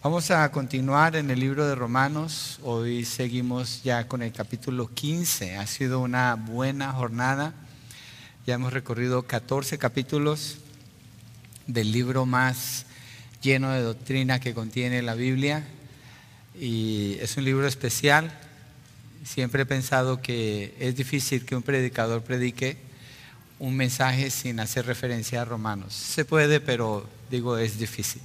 Vamos a continuar en el libro de Romanos. Hoy seguimos ya con el capítulo 15. Ha sido una buena jornada. Ya hemos recorrido 14 capítulos del libro más lleno de doctrina que contiene la Biblia. Y es un libro especial. Siempre he pensado que es difícil que un predicador predique un mensaje sin hacer referencia a Romanos. Se puede, pero digo, es difícil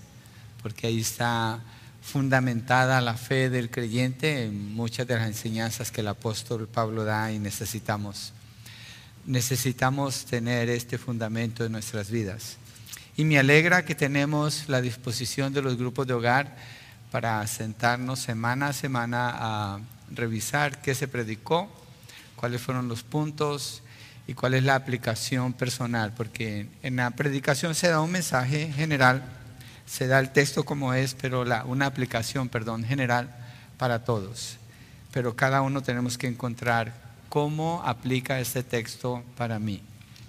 porque ahí está fundamentada la fe del creyente en muchas de las enseñanzas que el apóstol Pablo da y necesitamos. Necesitamos tener este fundamento en nuestras vidas. Y me alegra que tenemos la disposición de los grupos de hogar para sentarnos semana a semana a revisar qué se predicó, cuáles fueron los puntos y cuál es la aplicación personal, porque en la predicación se da un mensaje general se da el texto como es, pero una aplicación, perdón, general para todos. Pero cada uno tenemos que encontrar cómo aplica ese texto para mí.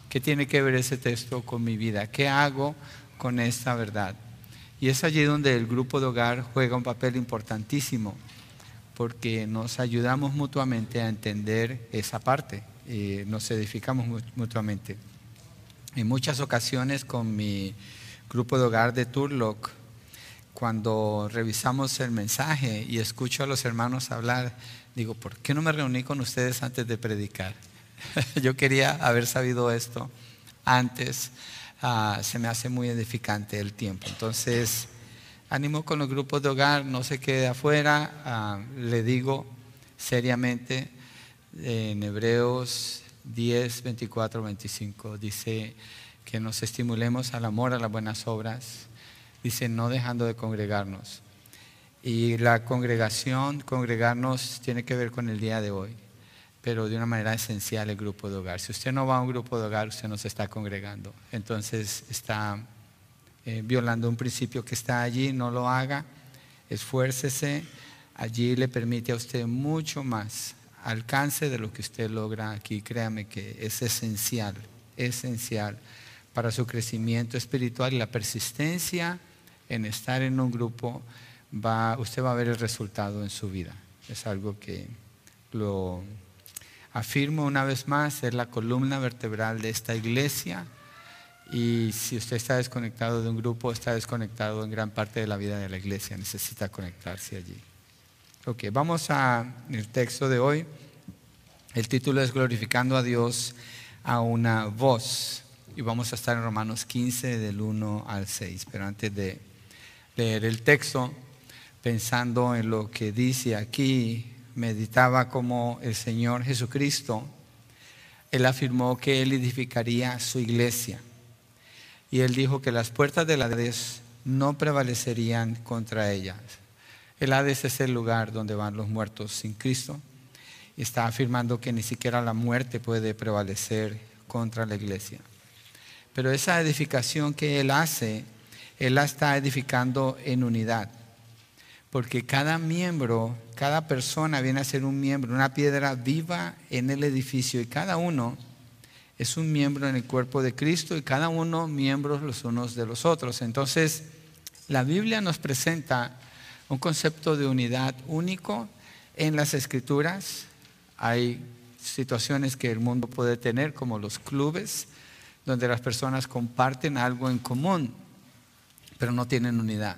¿Qué tiene que ver ese texto con mi vida? ¿Qué hago con esta verdad? Y es allí donde el grupo de hogar juega un papel importantísimo, porque nos ayudamos mutuamente a entender esa parte, y nos edificamos mutuamente. En muchas ocasiones con mi grupo de hogar de Turlock, cuando revisamos el mensaje y escucho a los hermanos hablar, digo, ¿por qué no me reuní con ustedes antes de predicar? Yo quería haber sabido esto antes. Ah, se me hace muy edificante el tiempo. Entonces, ánimo con los grupos de hogar, no se quede afuera. Ah, le digo seriamente en Hebreos 10, 24, 25, dice que nos estimulemos al amor, a las buenas obras. Dice, no dejando de congregarnos. Y la congregación, congregarnos, tiene que ver con el día de hoy, pero de una manera esencial el grupo de hogar. Si usted no va a un grupo de hogar, usted no se está congregando. Entonces está eh, violando un principio que está allí, no lo haga, esfuércese. Allí le permite a usted mucho más alcance de lo que usted logra aquí. Créame que es esencial, esencial para su crecimiento espiritual y la persistencia en estar en un grupo, va, usted va a ver el resultado en su vida. Es algo que lo afirmo una vez más, es la columna vertebral de esta iglesia. Y si usted está desconectado de un grupo, está desconectado en gran parte de la vida de la iglesia, necesita conectarse allí. Ok, vamos al texto de hoy. El título es Glorificando a Dios a una voz y vamos a estar en Romanos 15 del 1 al 6. Pero antes de leer el texto, pensando en lo que dice aquí, meditaba como el Señor Jesucristo, Él afirmó que Él edificaría su iglesia. Y Él dijo que las puertas del Hades no prevalecerían contra ellas. El Hades es el lugar donde van los muertos sin Cristo. Está afirmando que ni siquiera la muerte puede prevalecer contra la iglesia. Pero esa edificación que Él hace, Él la está edificando en unidad. Porque cada miembro, cada persona viene a ser un miembro, una piedra viva en el edificio y cada uno es un miembro en el cuerpo de Cristo y cada uno miembros los unos de los otros. Entonces, la Biblia nos presenta un concepto de unidad único en las escrituras. Hay situaciones que el mundo puede tener, como los clubes, donde las personas comparten algo en común, pero no tienen unidad.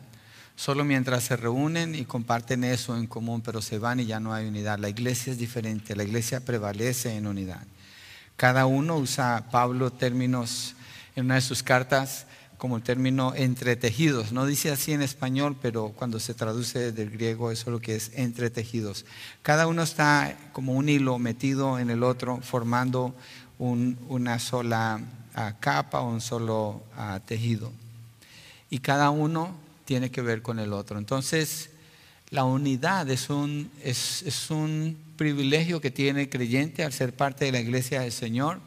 Solo mientras se reúnen y comparten eso en común, pero se van y ya no hay unidad. La iglesia es diferente, la iglesia prevalece en unidad. Cada uno usa Pablo términos en una de sus cartas como el término entretejidos. No dice así en español, pero cuando se traduce del griego eso es lo que es entretejidos. Cada uno está como un hilo metido en el otro, formando una sola capa o un solo tejido. Y cada uno tiene que ver con el otro. Entonces, la unidad es un, es, es un privilegio que tiene el creyente al ser parte de la iglesia del Señor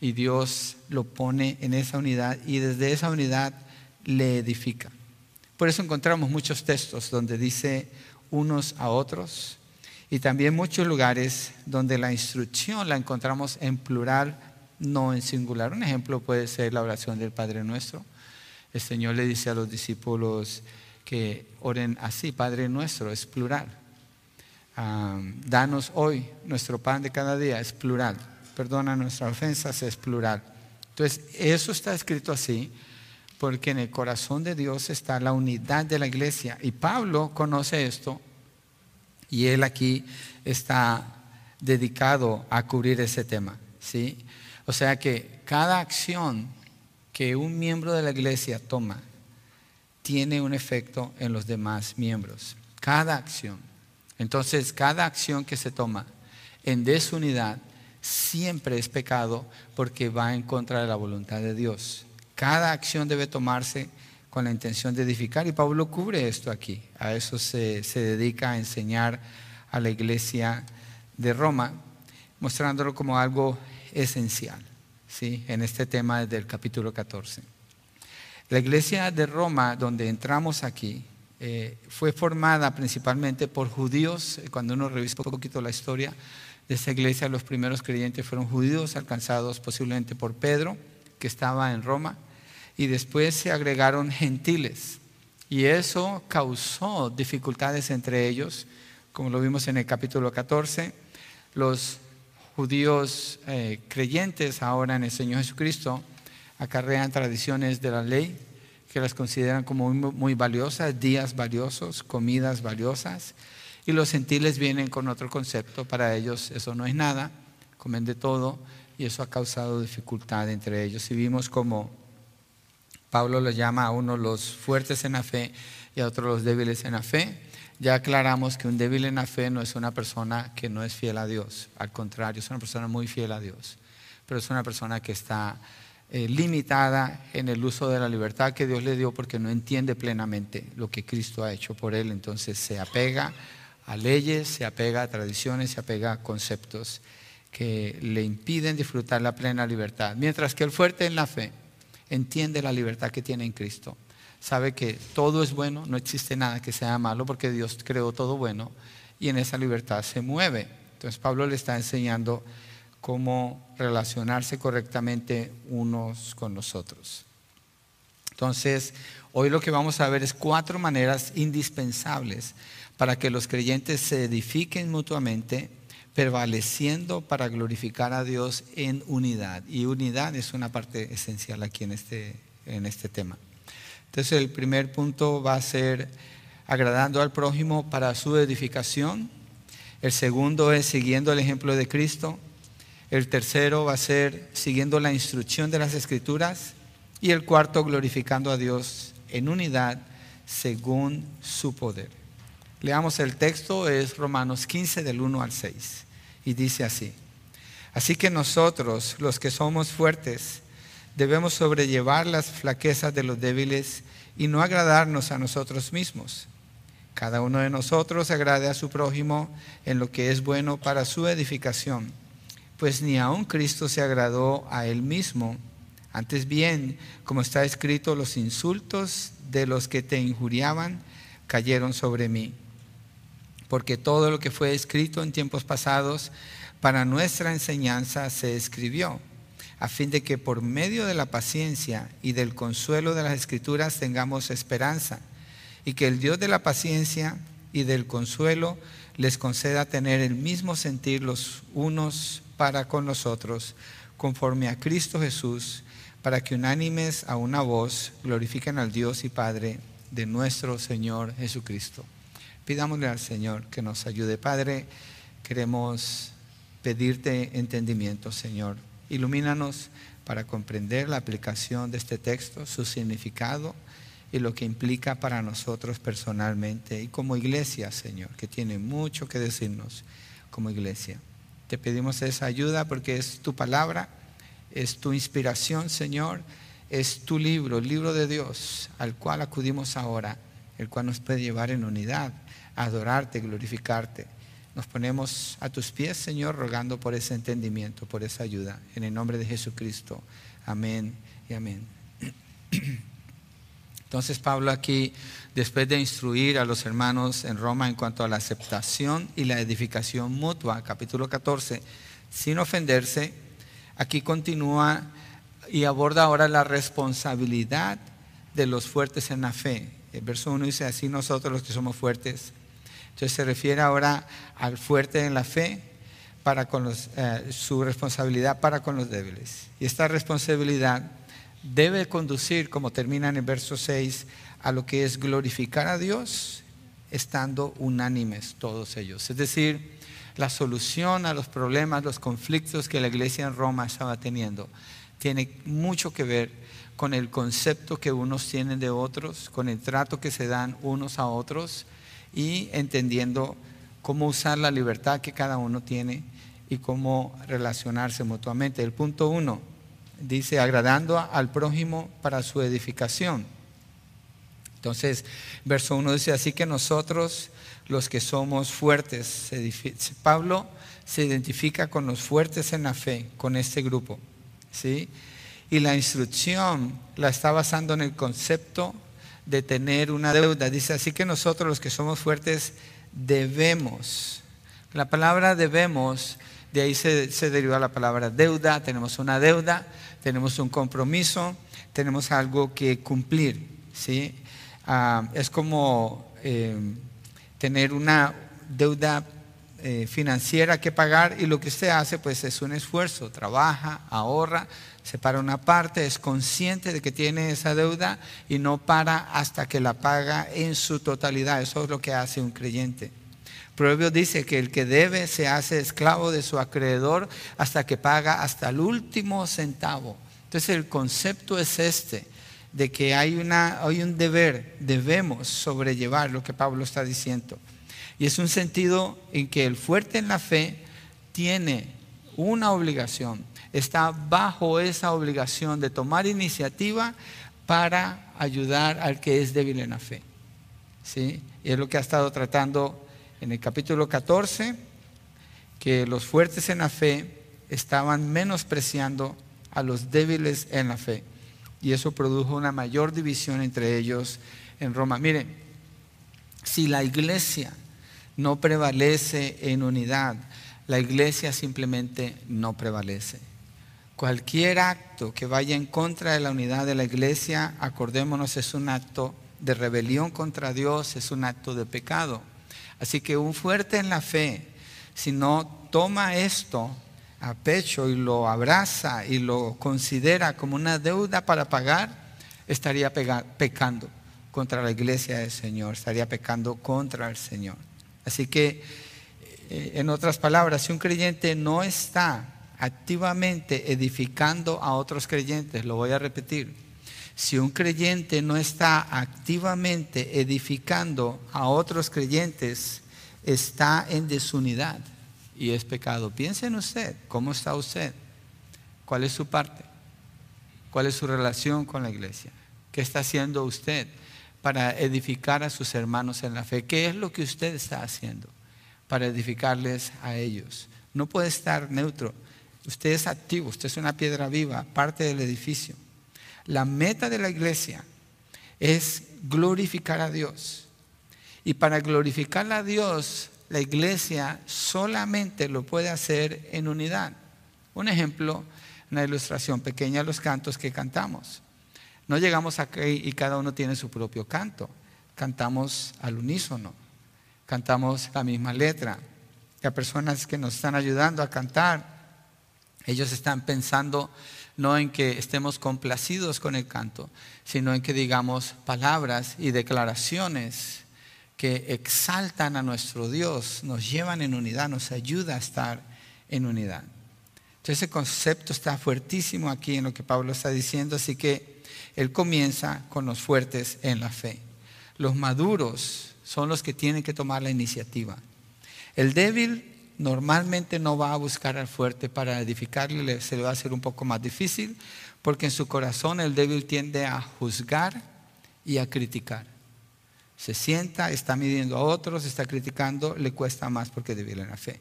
y Dios lo pone en esa unidad y desde esa unidad le edifica. Por eso encontramos muchos textos donde dice unos a otros y también muchos lugares donde la instrucción la encontramos en plural no en singular. Un ejemplo puede ser la oración del Padre Nuestro. El Señor le dice a los discípulos que oren así, Padre nuestro, es plural. danos hoy nuestro pan de cada día, es plural. Perdona nuestras ofensas, es plural. Entonces, eso está escrito así porque en el corazón de Dios está la unidad de la iglesia. Y Pablo conoce esto y él aquí está dedicado a cubrir ese tema. ¿sí? O sea que cada acción que un miembro de la iglesia toma tiene un efecto en los demás miembros. Cada acción. Entonces, cada acción que se toma en desunidad siempre es pecado porque va en contra de la voluntad de Dios. Cada acción debe tomarse con la intención de edificar y Pablo cubre esto aquí. A eso se, se dedica a enseñar a la iglesia de Roma, mostrándolo como algo esencial ¿sí? en este tema del capítulo 14. La iglesia de Roma, donde entramos aquí, eh, fue formada principalmente por judíos. Cuando uno revisa un poquito la historia de esta iglesia, los primeros creyentes fueron judíos alcanzados posiblemente por Pedro, que estaba en Roma, y después se agregaron gentiles. Y eso causó dificultades entre ellos, como lo vimos en el capítulo 14. Los judíos eh, creyentes ahora en el Señor Jesucristo acarrean tradiciones de la ley que las consideran como muy, valiosas, días valiosos, comidas valiosas, y los gentiles vienen con otro concepto, para ellos eso no es nada, comen de todo, y eso ha causado dificultad entre ellos. Y vimos como Pablo los llama a uno los fuertes en la fe y a otros los débiles en la fe. Ya aclaramos que un débil en la fe no es una persona que no es fiel a Dios, al contrario, es una persona muy fiel a Dios, pero es una persona que está eh, limitada en el uso de la libertad que Dios le dio porque no entiende plenamente lo que Cristo ha hecho por él, entonces se apega a leyes, se apega a tradiciones, se apega a conceptos que le impiden disfrutar la plena libertad, mientras que el fuerte en la fe entiende la libertad que tiene en Cristo sabe que todo es bueno, no existe nada que sea malo porque Dios creó todo bueno y en esa libertad se mueve. Entonces Pablo le está enseñando cómo relacionarse correctamente unos con los otros. Entonces, hoy lo que vamos a ver es cuatro maneras indispensables para que los creyentes se edifiquen mutuamente, prevaleciendo para glorificar a Dios en unidad. Y unidad es una parte esencial aquí en este, en este tema. Entonces el primer punto va a ser agradando al prójimo para su edificación. El segundo es siguiendo el ejemplo de Cristo. El tercero va a ser siguiendo la instrucción de las escrituras. Y el cuarto glorificando a Dios en unidad según su poder. Leamos el texto, es Romanos 15 del 1 al 6. Y dice así. Así que nosotros, los que somos fuertes, debemos sobrellevar las flaquezas de los débiles y no agradarnos a nosotros mismos. Cada uno de nosotros agrade a su prójimo en lo que es bueno para su edificación, pues ni aun Cristo se agradó a él mismo. Antes bien, como está escrito, los insultos de los que te injuriaban cayeron sobre mí. Porque todo lo que fue escrito en tiempos pasados para nuestra enseñanza se escribió a fin de que por medio de la paciencia y del consuelo de las escrituras tengamos esperanza, y que el Dios de la paciencia y del consuelo les conceda tener el mismo sentir los unos para con los otros, conforme a Cristo Jesús, para que unánimes a una voz glorifiquen al Dios y Padre de nuestro Señor Jesucristo. Pidámosle al Señor que nos ayude. Padre, queremos pedirte entendimiento, Señor. Ilumínanos para comprender la aplicación de este texto, su significado y lo que implica para nosotros personalmente y como iglesia, Señor, que tiene mucho que decirnos como iglesia. Te pedimos esa ayuda porque es tu palabra, es tu inspiración, Señor, es tu libro, el libro de Dios, al cual acudimos ahora, el cual nos puede llevar en unidad, a adorarte, glorificarte. Nos ponemos a tus pies, Señor, rogando por ese entendimiento, por esa ayuda. En el nombre de Jesucristo. Amén y amén. Entonces Pablo aquí, después de instruir a los hermanos en Roma en cuanto a la aceptación y la edificación mutua, capítulo 14, sin ofenderse, aquí continúa y aborda ahora la responsabilidad de los fuertes en la fe. El verso 1 dice, así nosotros los que somos fuertes. Entonces se refiere ahora al fuerte en la fe, para con eh, su responsabilidad para con los débiles. Y esta responsabilidad debe conducir, como termina en el verso 6, a lo que es glorificar a Dios, estando unánimes todos ellos. Es decir, la solución a los problemas, los conflictos que la iglesia en Roma estaba teniendo, tiene mucho que ver con el concepto que unos tienen de otros, con el trato que se dan unos a otros y entendiendo cómo usar la libertad que cada uno tiene y cómo relacionarse mutuamente. El punto uno dice, agradando al prójimo para su edificación. Entonces, verso 1 dice, así que nosotros, los que somos fuertes, Pablo se identifica con los fuertes en la fe, con este grupo. ¿sí? Y la instrucción la está basando en el concepto de tener una deuda. Dice, así que nosotros los que somos fuertes debemos. La palabra debemos, de ahí se, deriva la palabra deuda. Tenemos una deuda, tenemos un compromiso, tenemos algo que cumplir. ¿sí? Ah, es como eh, tener una deuda eh, financiera que pagar y lo que usted hace pues es un esfuerzo, trabaja, ahorra, separa una parte, es consciente de que tiene esa deuda y no para hasta que la paga en su totalidad. Eso es lo que hace un creyente. Proverbio dice que el que debe se hace esclavo de su acreedor hasta que paga hasta el último centavo. Entonces el concepto es este, de que hay, una, hay un deber, debemos sobrellevar lo que Pablo está diciendo. Y es un sentido en que el fuerte en la fe tiene una obligación, está bajo esa obligación de tomar iniciativa para ayudar al que es débil en la fe. ¿Sí? Y es lo que ha estado tratando en el capítulo 14, que los fuertes en la fe estaban menospreciando a los débiles en la fe. Y eso produjo una mayor división entre ellos en Roma. Miren, si la iglesia no prevalece en unidad, la iglesia simplemente no prevalece. Cualquier acto que vaya en contra de la unidad de la iglesia, acordémonos, es un acto de rebelión contra Dios, es un acto de pecado. Así que un fuerte en la fe, si no toma esto a pecho y lo abraza y lo considera como una deuda para pagar, estaría pecando contra la iglesia del Señor, estaría pecando contra el Señor. Así que, eh, en otras palabras, si un creyente no está activamente edificando a otros creyentes, lo voy a repetir, si un creyente no está activamente edificando a otros creyentes, está en desunidad y es pecado. Piense en usted, ¿cómo está usted? ¿Cuál es su parte? ¿Cuál es su relación con la iglesia? ¿Qué está haciendo usted? para edificar a sus hermanos en la fe. ¿Qué es lo que usted está haciendo para edificarles a ellos? No puede estar neutro. Usted es activo, usted es una piedra viva, parte del edificio. La meta de la iglesia es glorificar a Dios. Y para glorificar a Dios, la iglesia solamente lo puede hacer en unidad. Un ejemplo, una ilustración pequeña de los cantos que cantamos. No llegamos aquí y cada uno tiene su propio canto. Cantamos al unísono, cantamos la misma letra. Las personas que nos están ayudando a cantar, ellos están pensando no en que estemos complacidos con el canto, sino en que digamos palabras y declaraciones que exaltan a nuestro Dios, nos llevan en unidad, nos ayuda a estar en unidad. Entonces ese concepto está fuertísimo aquí en lo que Pablo está diciendo, así que él comienza con los fuertes en la fe. Los maduros son los que tienen que tomar la iniciativa. El débil normalmente no va a buscar al fuerte para edificarle, se le va a hacer un poco más difícil, porque en su corazón el débil tiende a juzgar y a criticar. Se sienta, está midiendo a otros, está criticando, le cuesta más porque es débil en la fe.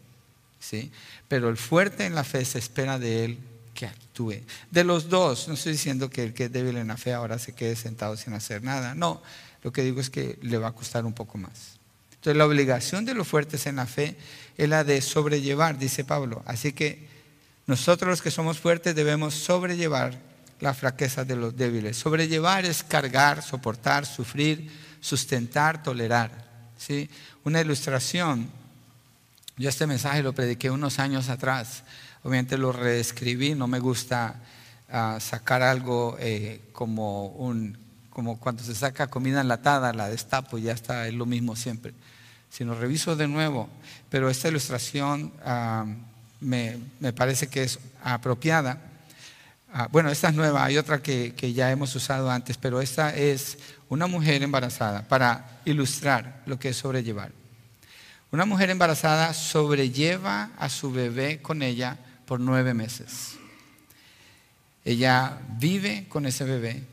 ¿sí? Pero el fuerte en la fe se espera de él que actúe. De los dos, no estoy diciendo que el que es débil en la fe ahora se quede sentado sin hacer nada. No, lo que digo es que le va a costar un poco más. Entonces la obligación de los fuertes en la fe es la de sobrellevar, dice Pablo. Así que nosotros los que somos fuertes debemos sobrellevar la fraqueza de los débiles. Sobrellevar es cargar, soportar, sufrir, sustentar, tolerar. ¿sí? Una ilustración, yo este mensaje lo prediqué unos años atrás, obviamente lo reescribí, no me gusta ah, sacar algo eh, como, un, como cuando se saca comida enlatada, la destapo y ya está, es lo mismo siempre. Si lo reviso de nuevo, pero esta ilustración ah, me, me parece que es apropiada Ah, bueno, esta es nueva, hay otra que, ya hemos usado antes, pero esta es una mujer embarazada para ilustrar lo que es sobrellevar. Una mujer embarazada sobrelleva a su bebé con ella por nueve meses. Ella vive con ese bebé,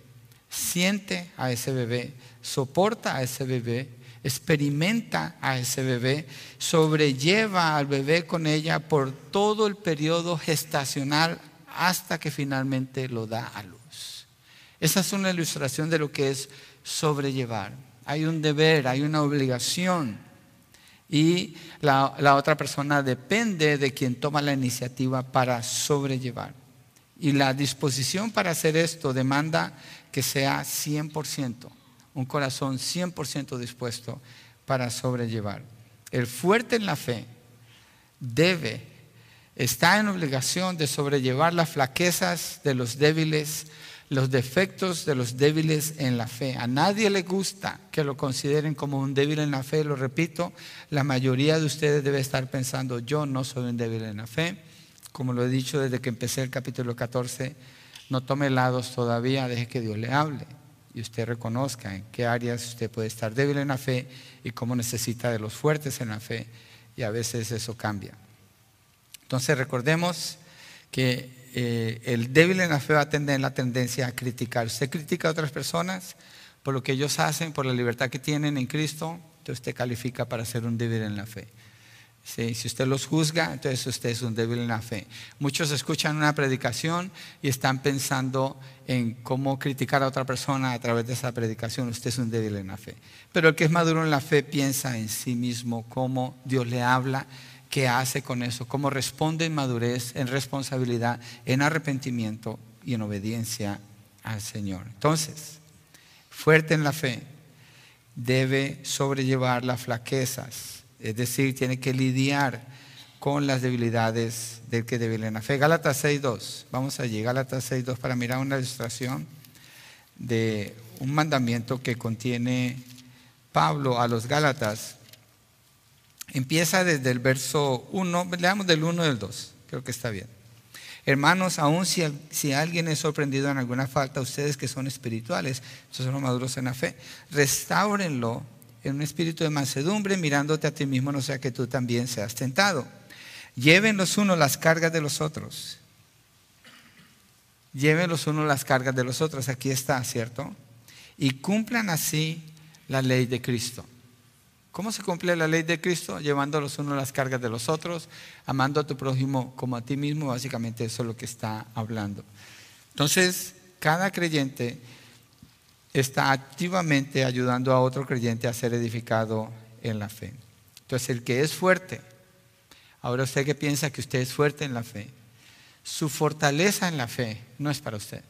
siente a ese bebé, soporta a ese bebé, experimenta a ese bebé, sobrelleva al bebé con ella por todo el periodo gestacional hasta que finalmente lo da a luz. Esa es una ilustración de lo que es sobrellevar. Hay un deber, hay una obligación y la, otra persona depende de quien toma la iniciativa para sobrellevar. Y la disposición para hacer esto demanda que sea 100%, un corazón 100% dispuesto para sobrellevar. El fuerte en la fe debe está en obligación de sobrellevar las flaquezas de los débiles, los defectos de los débiles en la fe. A nadie le gusta que lo consideren como un débil en la fe, lo repito, la mayoría de ustedes debe estar pensando, yo no soy un débil en la fe. Como lo he dicho desde que empecé el capítulo 14, no tome lados todavía, deje que Dios le hable y usted reconozca en qué áreas usted puede estar débil en la fe y cómo necesita de los fuertes en la fe. Y a veces eso cambia. Entonces recordemos que eh, el débil en la fe va a tener la tendencia a criticar. Usted critica a otras personas por lo que ellos hacen, por la libertad que tienen en Cristo, entonces usted califica para ser un débil en la fe. Si usted los juzga, entonces usted es un débil en la fe. Muchos escuchan una predicación y están pensando en cómo criticar a otra persona a través de esa predicación. Usted es un débil en la fe. Pero el que es maduro en la fe piensa en sí mismo, cómo Dios le habla qué hace con eso, cómo responde en madurez, en responsabilidad, en arrepentimiento y en obediencia al Señor. Entonces, fuerte en la fe, debe sobrellevar las flaquezas, es decir, tiene que lidiar con las debilidades del que debe en la fe. Gálatas 6.2, vamos allí, Gálatas 6.2 para mirar una ilustración de un mandamiento que contiene Pablo a los Gálatas Empieza desde el verso 1, leamos del 1 del 2, creo que está bien. Hermanos, aun si, si, alguien es sorprendido en alguna falta, ustedes que son espirituales, son los maduros en la fe, restáurenlo en un espíritu de mansedumbre, mirándote a ti mismo, no sea que tú también seas tentado. Lleven los unos las cargas de los otros. Lleven los unos las cargas de los otros, aquí está, ¿cierto? Y cumplan así la ley de Cristo. ¿Cómo se cumple la ley de Cristo? Llevando los unos las cargas de los otros, amando a tu prójimo como a ti mismo, básicamente eso es lo que está hablando. Entonces, cada creyente está activamente ayudando a otro creyente a ser edificado en la fe. Entonces, el que es fuerte, ahora usted que piensa que usted es fuerte en la fe, su fortaleza en la fe no es para usted,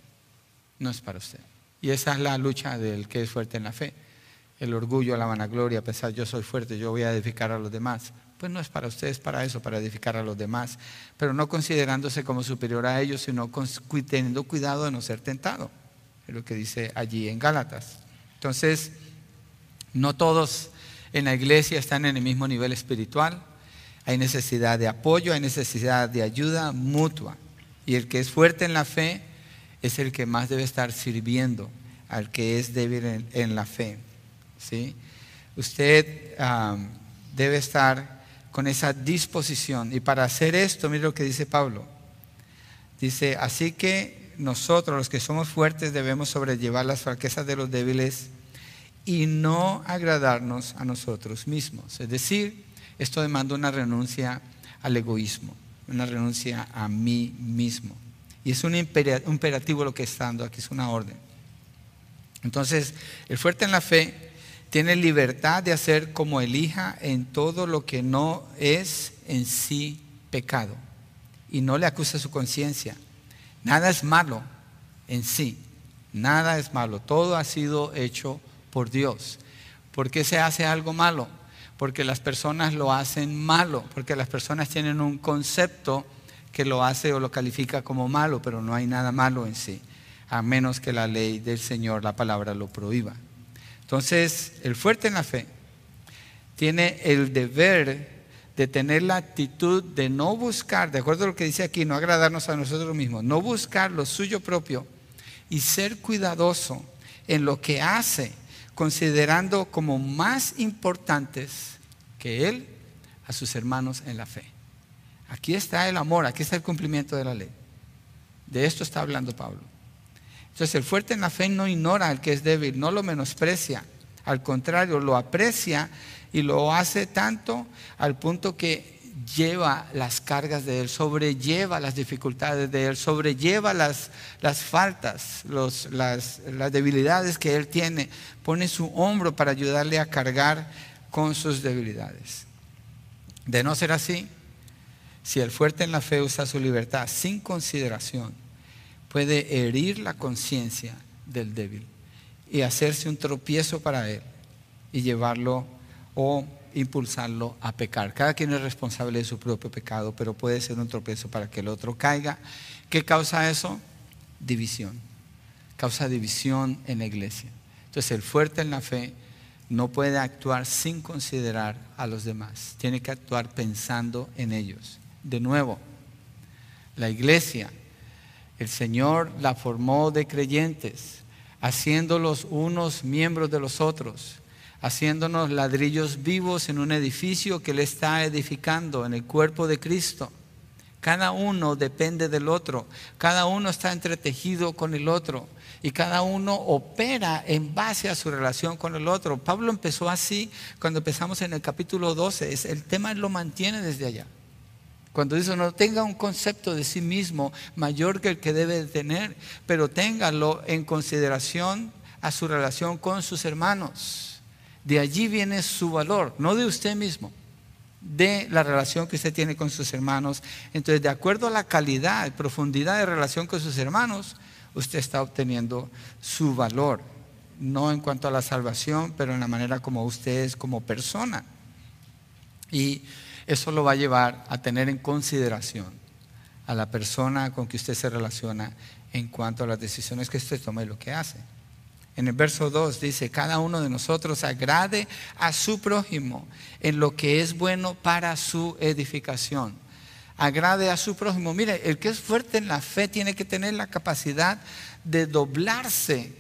no es para usted. Y esa es la lucha del que es fuerte en la fe el orgullo, la vanagloria, pensar yo soy fuerte, yo voy a edificar a los demás. Pues no es para ustedes, para eso, para edificar a los demás, pero no considerándose como superior a ellos, sino teniendo cuidado de no ser tentado. Lo que dice allí en Gálatas. Entonces, no todos en la iglesia están en el mismo nivel espiritual. Hay necesidad de apoyo, hay necesidad de ayuda mutua. Y el que es fuerte en la fe es el que más debe estar sirviendo al que es débil en la fe. ¿sí? Usted debe estar con esa disposición. Y para hacer esto, mire lo que dice Pablo. Dice, así que nosotros los que somos fuertes debemos sobrellevar las fraquezas de los débiles y no agradarnos a nosotros mismos. Es decir, esto demanda una renuncia al egoísmo, una renuncia a mí mismo. Y es un imperativo lo que está dando aquí, es una orden. Entonces, el fuerte en la fe tiene libertad de hacer como elija en todo lo que no es en sí pecado. Y no le acusa su conciencia. Nada es malo en sí. Nada es malo. Todo ha sido hecho por Dios. ¿Por qué se hace algo malo? Porque las personas lo hacen malo, porque las personas tienen un concepto que lo hace o lo califica como malo, pero no hay nada malo en sí, a menos que la ley del Señor, la palabra, lo prohíba. Entonces, el fuerte en la fe tiene el deber de tener la actitud de no buscar, de acuerdo a lo que dice aquí, no agradarnos a nosotros mismos, no buscar lo suyo propio y ser cuidadoso en lo que hace, considerando como más importantes que él a sus hermanos en la fe. Aquí está el amor, aquí está el cumplimiento de la ley. De esto está hablando Pablo. Entonces el fuerte en la fe no ignora al que es débil, no lo menosprecia, al contrario, lo aprecia y lo hace tanto al punto que lleva las cargas de él, sobrelleva las dificultades de él, sobrelleva las, las faltas, las, las debilidades que él tiene, pone su hombro para ayudarle a cargar con sus debilidades. De no ser así, si el fuerte en la fe usa su libertad sin consideración, puede herir la conciencia del débil y hacerse un tropiezo para él y llevarlo o impulsarlo a pecar. Cada quien es responsable de su propio pecado, pero puede ser un tropiezo para que el otro caiga. ¿Qué causa eso? División. Causa división en la iglesia. Entonces el fuerte en la fe no puede actuar sin considerar a los demás. Tiene que actuar pensando en ellos. De nuevo, la iglesia, el Señor la formó de creyentes, haciéndolos unos miembros de los otros, haciéndonos ladrillos vivos en un edificio que Él está edificando en el cuerpo de Cristo. Cada uno depende del otro, cada uno está entretejido con el otro y cada uno opera en base a su relación con el otro. Pablo empezó así cuando empezamos en el capítulo 12, el tema lo mantiene desde allá. Cuando dice no tenga un concepto de sí mismo mayor que el que debe tener, pero téngalo en consideración a su relación con sus hermanos. De allí viene su valor, no de usted mismo, de la relación que usted tiene con sus hermanos. Entonces, de acuerdo a la calidad y profundidad de relación con sus hermanos, usted está obteniendo su valor, no en cuanto a la salvación, pero en la manera como usted es como persona. Y eso lo va a llevar a tener en consideración a la persona con que usted se relaciona en cuanto a las decisiones que usted toma y lo que hace. En el verso 2 dice, cada uno de nosotros agrade a su prójimo en lo que es bueno para su edificación. Agrade a su prójimo. Mire, el que es fuerte en la fe tiene que tener la capacidad de doblarse,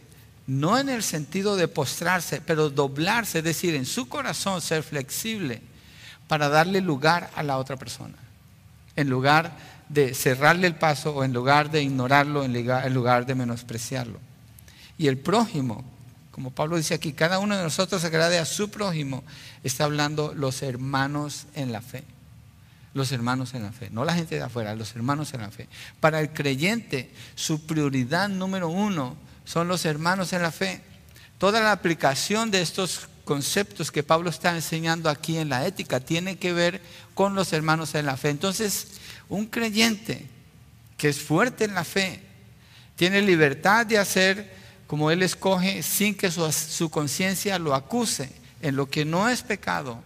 no en el sentido de postrarse, pero doblarse, es decir, en su corazón ser flexible para darle lugar a la otra persona. En lugar de cerrarle el paso o en lugar de ignorarlo, en lugar de menospreciarlo. Y el prójimo, como Pablo dice aquí, cada uno de nosotros agrade a su prójimo, está hablando los hermanos en la fe. Los hermanos en la fe, no la gente de afuera, los hermanos en la fe. Para el creyente, su prioridad número uno son los hermanos en la fe. Toda la aplicación de estos conceptos que Pablo está enseñando aquí en la ética tiene que ver con los hermanos en la fe. Entonces, un creyente que es fuerte en la fe tiene libertad de hacer como él escoge sin que su, conciencia lo acuse en lo que no es pecado.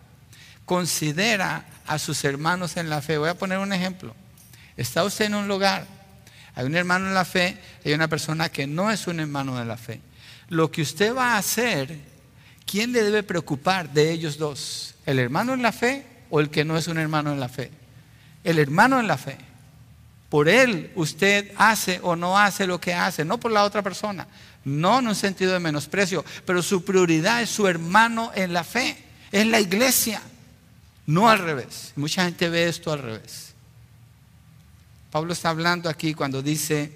Considera a sus hermanos en la fe. Voy a poner un ejemplo. Está usted en un lugar, hay un hermano en la fe, hay una persona que no es un hermano de la fe. Lo que usted va a hacer ¿quién le debe preocupar de ellos dos? ¿El hermano en la fe o el que no es un hermano en la fe? El hermano en la fe. Por él usted hace o no hace lo que hace, no por la otra persona, no en un sentido de menosprecio, pero su prioridad es su hermano en la fe, es la iglesia, no al revés. Mucha gente ve esto al revés. Pablo está hablando aquí cuando dice,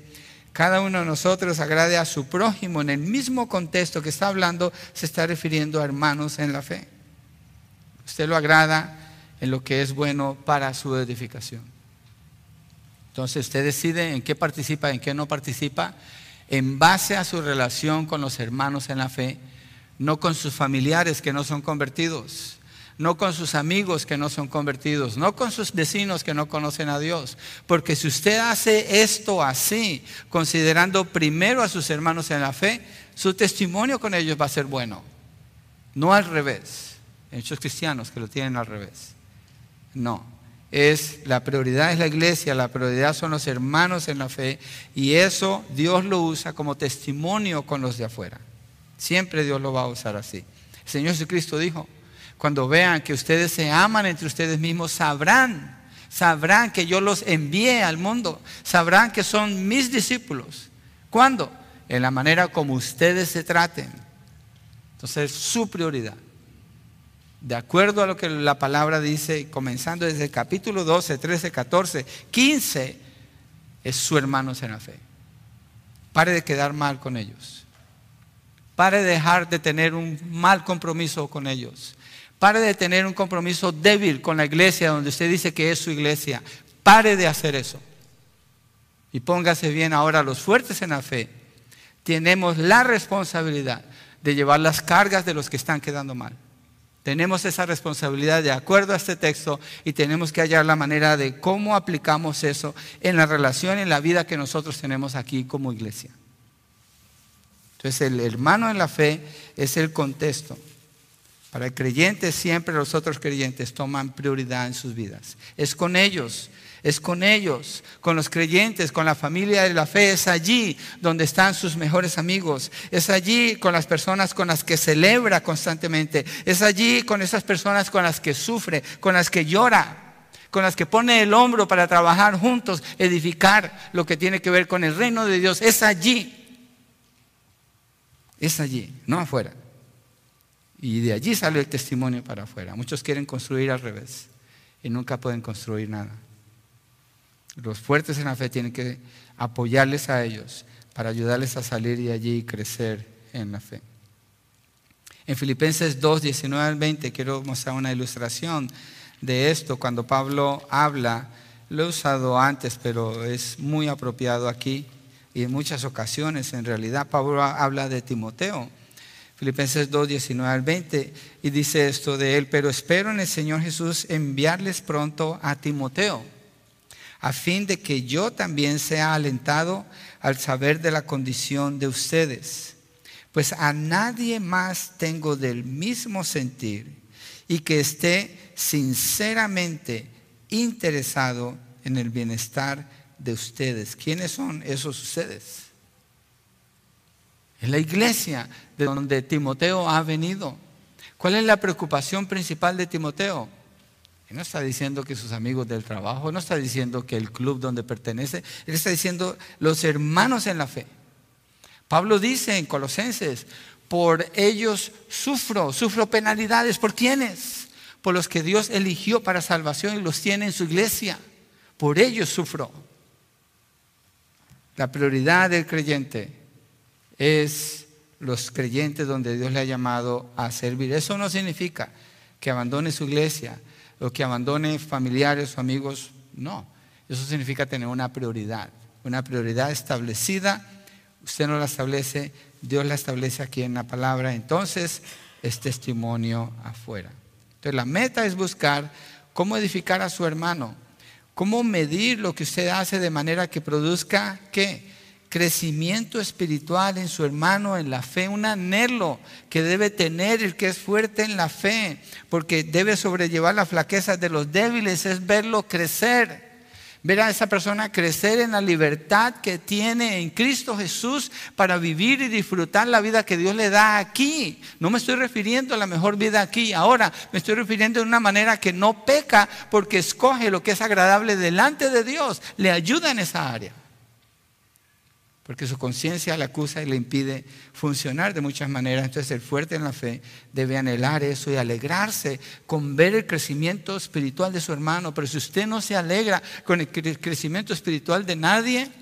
cada uno de nosotros agrade a su prójimo. En el mismo contexto que está hablando, se está refiriendo a hermanos en la fe. Usted lo agrada en lo que es bueno para su edificación. Entonces usted decide en qué participa, en qué no participa, en base a su relación con los hermanos en la fe, no con sus familiares que no son convertidos no con sus amigos que no son convertidos, no con sus vecinos que no conocen a Dios. Porque si usted hace esto así, considerando primero a sus hermanos en la fe, su testimonio con ellos va a ser bueno. no al revés. Hay muchos cristianos que lo tienen al revés. No, es la prioridad es la iglesia, la prioridad son los hermanos en la fe y eso Dios lo usa como testimonio con los de afuera. Siempre Dios lo va a usar así. El Señor Jesucristo dijo, cuando vean que ustedes se aman entre ustedes mismos, sabrán, sabrán que yo los envié al mundo, sabrán que son mis discípulos. ¿Cuándo? En la manera como ustedes se traten. Entonces, su prioridad de acuerdo a lo que la palabra dice, comenzando desde el capítulo 12, 13, 14, 15, es su hermano en la fe. Pare de quedar mal con ellos. Pare de dejar de tener un mal compromiso con ellos. Pare de tener un compromiso débil con la iglesia donde usted dice que es su iglesia. Pare de hacer eso. Y póngase bien ahora los fuertes en la fe. Tenemos la responsabilidad de llevar las cargas de los que están quedando mal. Tenemos esa responsabilidad de acuerdo a este texto y tenemos que hallar la manera de cómo aplicamos eso en la relación, en la vida que nosotros tenemos aquí como iglesia. Entonces el hermano en la fe es el contexto. Para el creyente siempre los otros creyentes toman prioridad en sus vidas. Es con ellos es con ellos, con los creyentes, con la familia de la fe. Es allí donde están sus mejores amigos. Es allí con las personas con las que celebra constantemente. Es allí con esas personas con las que sufre, con las que llora con las que pone el hombro para trabajar juntos, edificar lo que tiene que ver con el reino de Dios. Es allí. Es allí, no afuera. Y de allí sale el testimonio para afuera. Muchos quieren construir al revés y nunca pueden construir nada. Los fuertes en la fe tienen que apoyarles a ellos para ayudarles a salir de allí y crecer en la fe. En Filipenses 2, 19 al 20 quiero mostrar una ilustración de esto cuando Pablo habla, lo he usado antes, pero es muy apropiado aquí y en muchas ocasiones en realidad Pablo habla de Timoteo. Filipenses 2, 19 al 20 y dice esto de él, pero espero en el Señor Jesús enviarles pronto a Timoteo a fin de que yo también sea alentado al saber de la condición de ustedes. Pues a nadie más tengo del mismo sentir y que esté sinceramente interesado en el bienestar de ustedes. ¿Quiénes son esos ustedes? Es la iglesia de donde Timoteo ha venido. ¿Cuál es la preocupación principal de Timoteo? No está diciendo que sus amigos del trabajo, no está diciendo que el club donde pertenece, él está diciendo los hermanos en la fe. Pablo dice en Colosenses, por ellos sufro, sufro penalidades. ¿Por quiénes? Por los que Dios eligió para salvación y los tiene en su iglesia. Por ellos sufro. La prioridad del creyente es los creyentes donde Dios le ha llamado a servir. Eso no significa que abandone su iglesia, o que abandone familiares o amigos. No, eso significa tener una prioridad, una prioridad establecida. Usted no la establece, Dios la establece aquí en la palabra. Entonces es testimonio afuera. Entonces la meta es buscar cómo edificar a su hermano, cómo medir lo que usted hace de manera que produzca qué? Crecimiento espiritual en su hermano, en la fe, un anhelo que debe tener el que es fuerte en la fe, porque debe sobrellevar las flaquezas de los débiles, es verlo crecer. Ver a esa persona crecer en la libertad que tiene en Cristo Jesús para vivir y disfrutar la vida que Dios le da aquí. No me estoy refiriendo a la mejor vida aquí, ahora me estoy refiriendo de una manera que no peca porque escoge lo que es agradable delante de Dios, le ayuda en esa área porque su conciencia le acusa y le impide funcionar de muchas maneras. Entonces el fuerte en la fe debe anhelar eso y alegrarse con ver el crecimiento espiritual de su hermano. Pero si usted no se alegra con el crecimiento espiritual de nadie,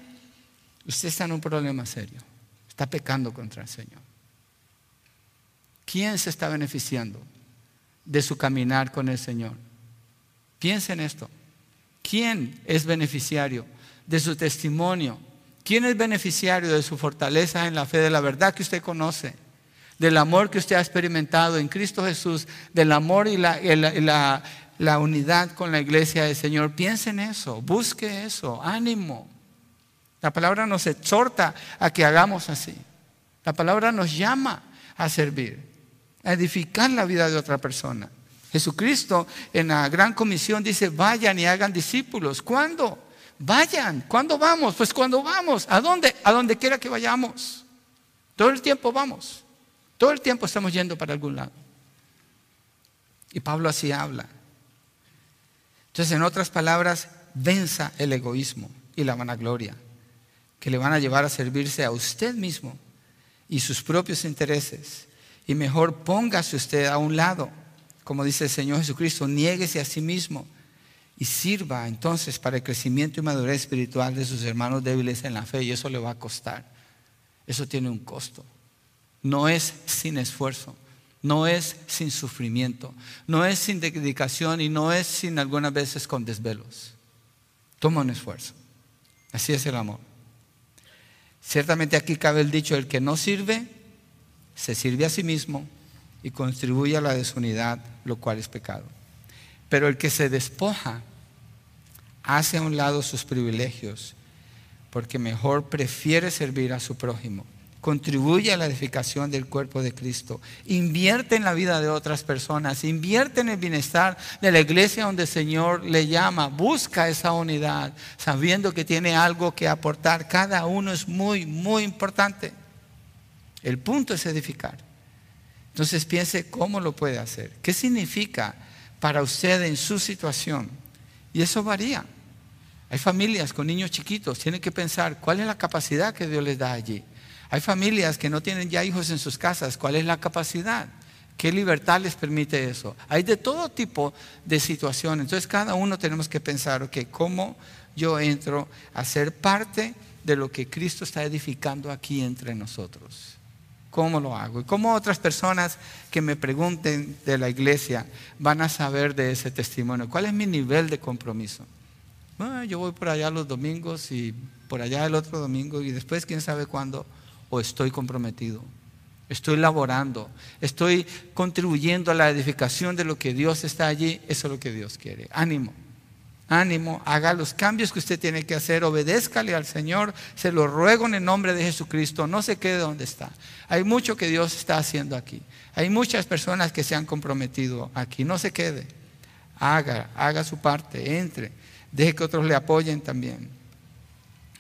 usted está en un problema serio. Está pecando contra el Señor. ¿Quién se está beneficiando de su caminar con el Señor? Piensa en esto. ¿Quién es beneficiario de su testimonio? ¿Quién es beneficiario de su fortaleza en la fe, de la verdad que usted conoce, del amor que usted ha experimentado en Cristo Jesús, del amor y la, unidad con la iglesia del Señor? Piense en eso, busque eso, ánimo. La palabra nos exhorta a que hagamos así. La palabra nos llama a servir. a edificar la vida de otra persona. Jesucristo en la gran comisión dice, vayan y hagan discípulos. ¿Cuándo? Vayan. ¿Cuándo vamos? Pues cuando vamos. ¿A dónde? A donde quiera que vayamos. Todo el tiempo vamos. Todo el tiempo estamos yendo para algún lado. Y Pablo así habla. Entonces, en otras palabras, venza el egoísmo y la vanagloria, que le van a llevar a servirse a usted mismo y sus propios intereses. Y mejor póngase usted a un lado, como dice el Señor Jesucristo, niéguese a sí mismo y sirva entonces para el crecimiento y madurez espiritual de sus hermanos débiles en la fe. Y eso le va a costar. Eso tiene un costo. No es sin esfuerzo, no es sin sufrimiento, no es sin dedicación y no es sin algunas veces con desvelos. Toma un esfuerzo. Así es el amor. Ciertamente aquí cabe el dicho, el que no sirve, se sirve a sí mismo y contribuye a la desunidad, lo cual es pecado. Pero el que se despoja, hace a un lado sus privilegios, porque mejor prefiere servir a su prójimo contribuye a la edificación del cuerpo de Cristo, invierte en la vida de otras personas, invierte en el bienestar de la iglesia donde el Señor le llama, busca esa unidad, sabiendo que tiene algo que aportar. Cada uno es muy, muy importante. El punto es edificar. Entonces piense cómo lo puede hacer. ¿Qué significa para usted en su situación? Y eso varía. Hay familias con niños chiquitos, tienen que pensar cuál es la capacidad que Dios les da allí. Hay familias que no tienen ya hijos en sus casas. ¿Cuál es la capacidad? ¿Qué libertad les permite eso? Hay de todo tipo de situaciones. Entonces cada uno tenemos que pensar, ok, ¿cómo yo entro a ser parte de lo que Cristo está edificando aquí entre nosotros? ¿Cómo lo hago? ¿Y cómo otras personas que me pregunten de la iglesia van a saber de ese testimonio? ¿Cuál es mi nivel de compromiso? Bueno, yo voy por allá los domingos y por allá el otro domingo y después quién sabe cuándo o estoy comprometido. Estoy laborando, estoy contribuyendo a la edificación de lo que Dios está allí. Eso es lo que Dios quiere. Ánimo, ánimo, haga los cambios que usted tiene que hacer, obedézcale al Señor. Se lo ruego en el nombre de Jesucristo, no se quede donde está. Hay mucho que Dios está haciendo aquí. Hay muchas personas que se han comprometido aquí. No se quede. Haga, haga su parte, entre. Deje que otros le apoyen también.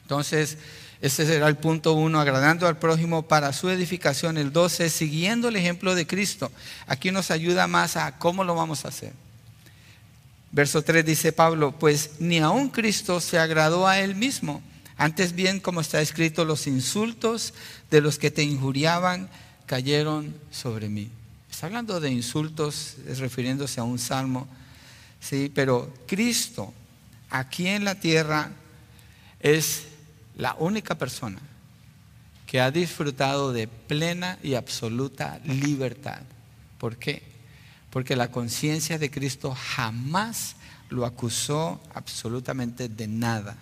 Entonces, ese será el punto uno, agradando al prójimo para su edificación. El 12, siguiendo el ejemplo de Cristo. Aquí nos ayuda más a cómo lo vamos a hacer. Verso 3 dice Pablo, pues ni aun Cristo se agradó a él mismo. Antes bien, como está escrito, los insultos de los que te injuriaban cayeron sobre mí. Está hablando de insultos, refiriéndose a un salmo, sí, pero Cristo aquí en la tierra es la única persona que ha disfrutado de plena y absoluta libertad. ¿Por qué? Porque la conciencia de Cristo jamás lo acusó absolutamente de nada.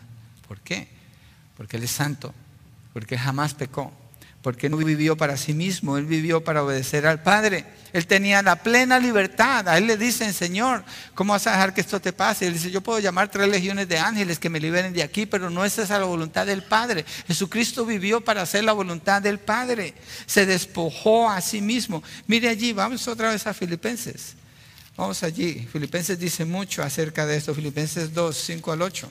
¿Por qué? Porque Él es santo, porque jamás pecó porque no vivió para sí mismo, él vivió para obedecer al Padre. Él tenía la plena libertad. A él le dicen, Señor, ¿cómo vas a dejar que esto te pase? Él dice, yo puedo llamar tres legiones de ángeles que me liberen de aquí, pero no es esa la voluntad del Padre. Jesucristo vivió para hacer la voluntad del Padre. Se despojó a sí mismo. Mire allí, vamos otra vez a Filipenses. Vamos allí. Filipenses dice mucho acerca de esto. Filipenses 2, 5 al 8.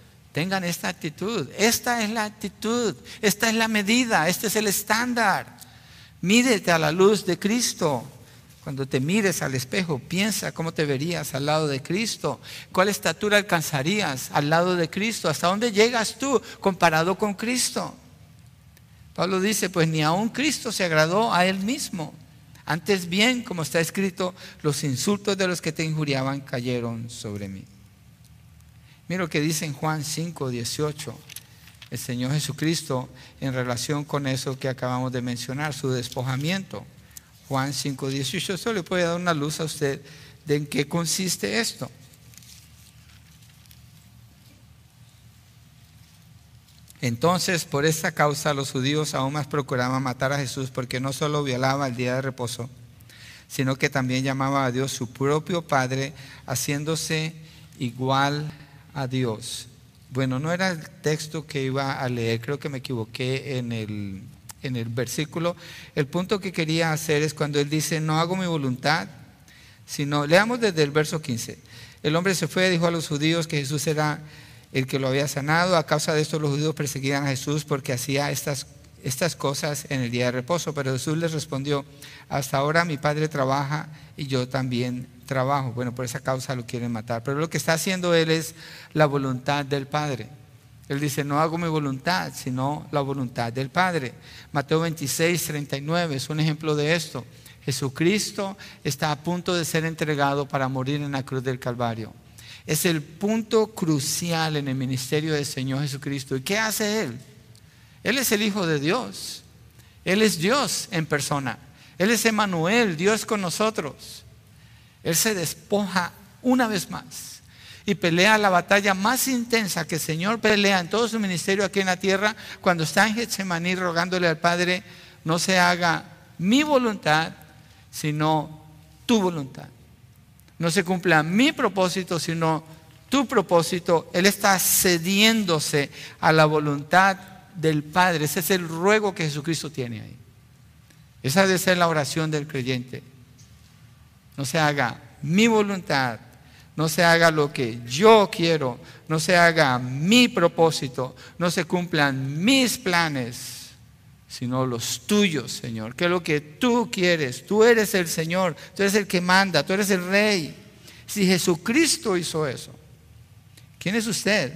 Tengan esta actitud. Esta es la actitud. Esta es la medida. Este es el estándar. Mídete a la luz de Cristo. Cuando te mires al espejo, piensa cómo te verías al lado de Cristo. ¿Cuál estatura alcanzarías al lado de Cristo? ¿Hasta dónde llegas tú comparado con Cristo? Pablo dice, pues ni aun Cristo se agradó a él mismo. Antes bien, como está escrito, los insultos de los que te injuriaban cayeron sobre mí. Mira lo que dice en Juan 5, 18 el Señor Jesucristo en relación con eso que acabamos de mencionar, su despojamiento. Juan 5, 18. Esto le puede dar una luz a usted de en qué consiste esto. Entonces, por esta causa, los judíos aún más procuraban matar a Jesús porque no solo violaba el día de reposo, sino que también llamaba a Dios su propio Padre, haciéndose igual a Dios. Bueno, no era el texto que iba a leer, creo que me equivoqué en el, en el versículo. El punto que quería hacer es cuando él dice, no hago mi voluntad, sino, leamos desde el verso 15. El hombre se fue, dijo a los judíos que Jesús era el que lo había sanado. A causa de esto los judíos perseguían a Jesús porque hacía estas, estas cosas en el día de reposo. Pero Jesús les respondió, hasta ahora mi Padre trabaja y yo también trabajo. Bueno, por esa causa lo quieren matar. Pero lo que está haciendo él es la voluntad del Padre. Él dice, no hago mi voluntad, sino la voluntad del Padre. Mateo 26, 39 es un ejemplo de esto. Jesucristo está a punto de ser entregado para morir en la cruz del Calvario. Es el punto crucial en el ministerio del Señor Jesucristo. ¿Y qué hace Él? Él es el Hijo de Dios. Él es Dios en persona. Él es Emanuel, Dios con nosotros. Él se despoja una vez más y pelea la batalla más intensa que el Señor pelea en todo su ministerio aquí en la tierra cuando está en Getsemaní rogándole al Padre, no se haga mi voluntad, sino tu voluntad no se cumpla mi propósito, sino tu propósito. Él está cediéndose a la voluntad del Padre. Ese es el ruego que Jesucristo tiene ahí. Esa debe ser la oración del creyente. No se haga mi voluntad, no se haga lo que yo quiero, no se haga mi propósito, no se cumplan mis planes, sino los tuyos, Señor. Que es lo que tú quieres. Tú eres el Señor, tú eres el que manda, tú eres el rey. Si Jesucristo hizo eso, ¿quién es usted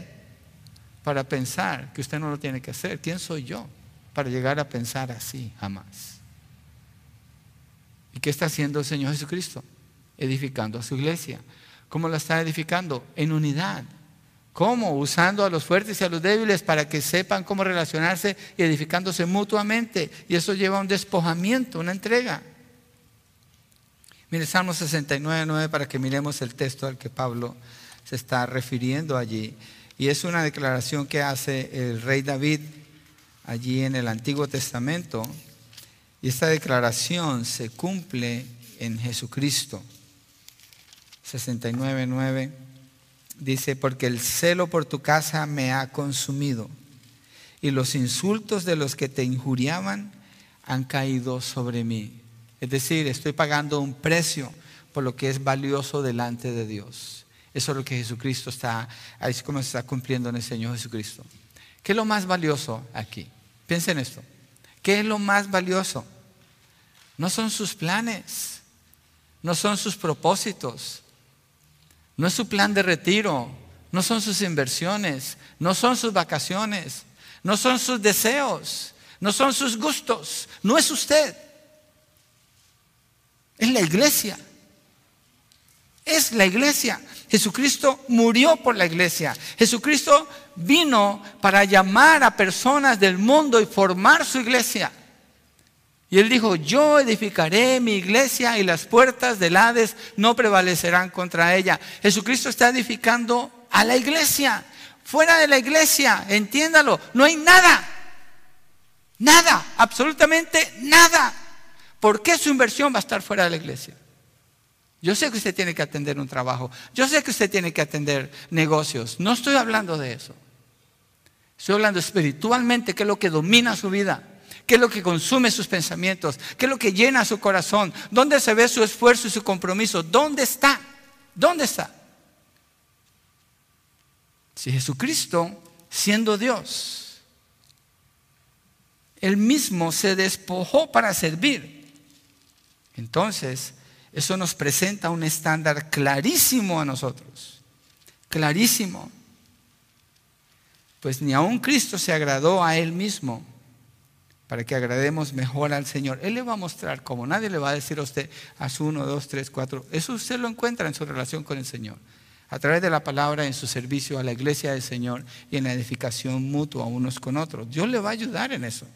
para pensar que usted no lo tiene que hacer? ¿Quién soy yo para llegar a pensar así? Jamás. ¿Y qué está haciendo el Señor Jesucristo? Edificando a su iglesia. ¿Cómo la está edificando? En unidad ¿Cómo? Usando a los fuertes y a los débiles para que sepan cómo relacionarse y edificándose mutuamente. Y eso lleva a un despojamiento, una entrega. Mire Salmo 69, 9 para que miremos el texto al que Pablo se está refiriendo allí. Y es una declaración que hace el rey David allí en el Antiguo Testamento. Y esta declaración se cumple en Jesucristo. 69, 9. Dice, porque el celo por tu casa me ha consumido y los insultos de los que te injuriaban han caído sobre mí. Es decir, estoy pagando un precio por lo que es valioso delante de Dios. Eso es lo que Jesucristo está, ahí es como se está cumpliendo en el Señor Jesucristo. ¿Qué es lo más valioso aquí? Piensen en esto. ¿Qué es lo más valioso? No son sus planes, no son sus propósitos, no es su plan de retiro, no son sus inversiones, no son sus vacaciones, no son sus deseos, no son sus gustos, no es usted. Es la iglesia. Es la iglesia. Jesucristo murió por la iglesia. Jesucristo vino para llamar a personas del mundo y formar su iglesia. Y él dijo, yo edificaré mi iglesia y las puertas del Hades no prevalecerán contra ella. Jesucristo está edificando a la iglesia. Fuera de la iglesia, entiéndalo, no hay nada. Nada, absolutamente nada. ¿Por qué su inversión va a estar fuera de la iglesia? Yo sé que usted tiene que atender un trabajo. Yo sé que usted tiene que atender negocios. No estoy hablando de eso. Estoy hablando espiritualmente, que es lo que domina su vida. ¿Qué es lo que consume sus pensamientos? ¿Qué es lo que llena su corazón? ¿Dónde se ve su esfuerzo y su compromiso? ¿Dónde está? ¿Dónde está? Si Jesucristo, siendo Dios, Él mismo se despojó para servir, entonces eso nos presenta un estándar clarísimo a nosotros. Clarísimo. Pues ni aun Cristo se agradó a Él mismo para que agrademos mejor al Señor. Él le va a mostrar cómo. Nadie le va a decir a usted, haz uno, dos, tres, cuatro. Eso usted lo encuentra en su relación con el Señor. A través de la palabra, en su servicio a la iglesia del Señor y en la edificación mutua unos con otros. Dios le va a ayudar en eso.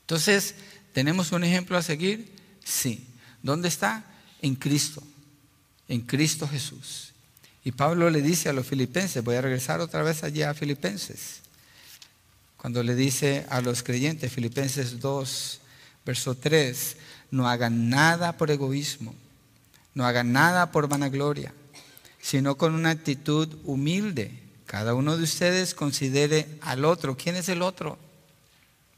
Entonces, ¿Tenemos un ejemplo a seguir? Sí. ¿Dónde está? En Cristo, en Cristo Jesús. Y Pablo le dice a los filipenses, voy a regresar otra vez allí a Filipenses, cuando le dice a los creyentes, Filipenses 2, verso 3, no hagan nada por egoísmo, no hagan nada por vanagloria, sino con una actitud humilde. Cada uno de ustedes considere al otro. ¿Quién es el otro?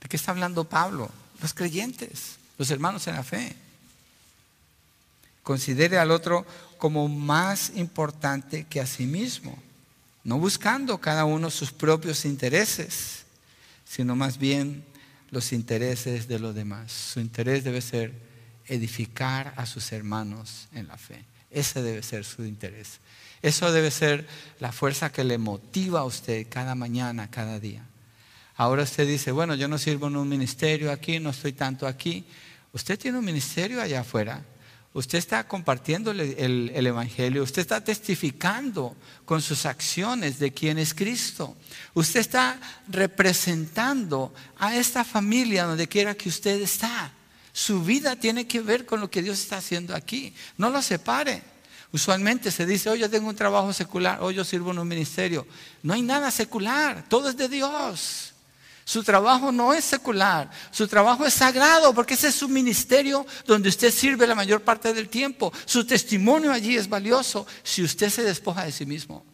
¿De qué está hablando Pablo? Los creyentes, los hermanos en la fe. Considere al otro como más importante que a sí mismo, no buscando cada uno sus propios intereses, sino más bien los intereses de los demás. Su interés debe ser edificar a sus hermanos en la fe. Ese debe ser su interés. Eso debe ser la fuerza que le motiva a usted cada mañana, cada día. Ahora usted dice, bueno, yo no sirvo en un ministerio aquí, no estoy tanto aquí. Usted tiene un ministerio allá afuera. Usted está compartiendo el, Evangelio, usted está testificando con sus acciones de quién es Cristo. Usted está representando a esta familia donde quiera que usted está. Su vida tiene que ver con lo que Dios está haciendo aquí. No lo separe. Usualmente se dice, hoy yo tengo un trabajo secular, hoy yo sirvo en un ministerio. No hay nada secular, todo es de Dios. Su trabajo no es secular, su trabajo es sagrado porque ese es su ministerio donde usted sirve la mayor parte del tiempo. Su testimonio allí es valioso si usted se despoja de sí mismo.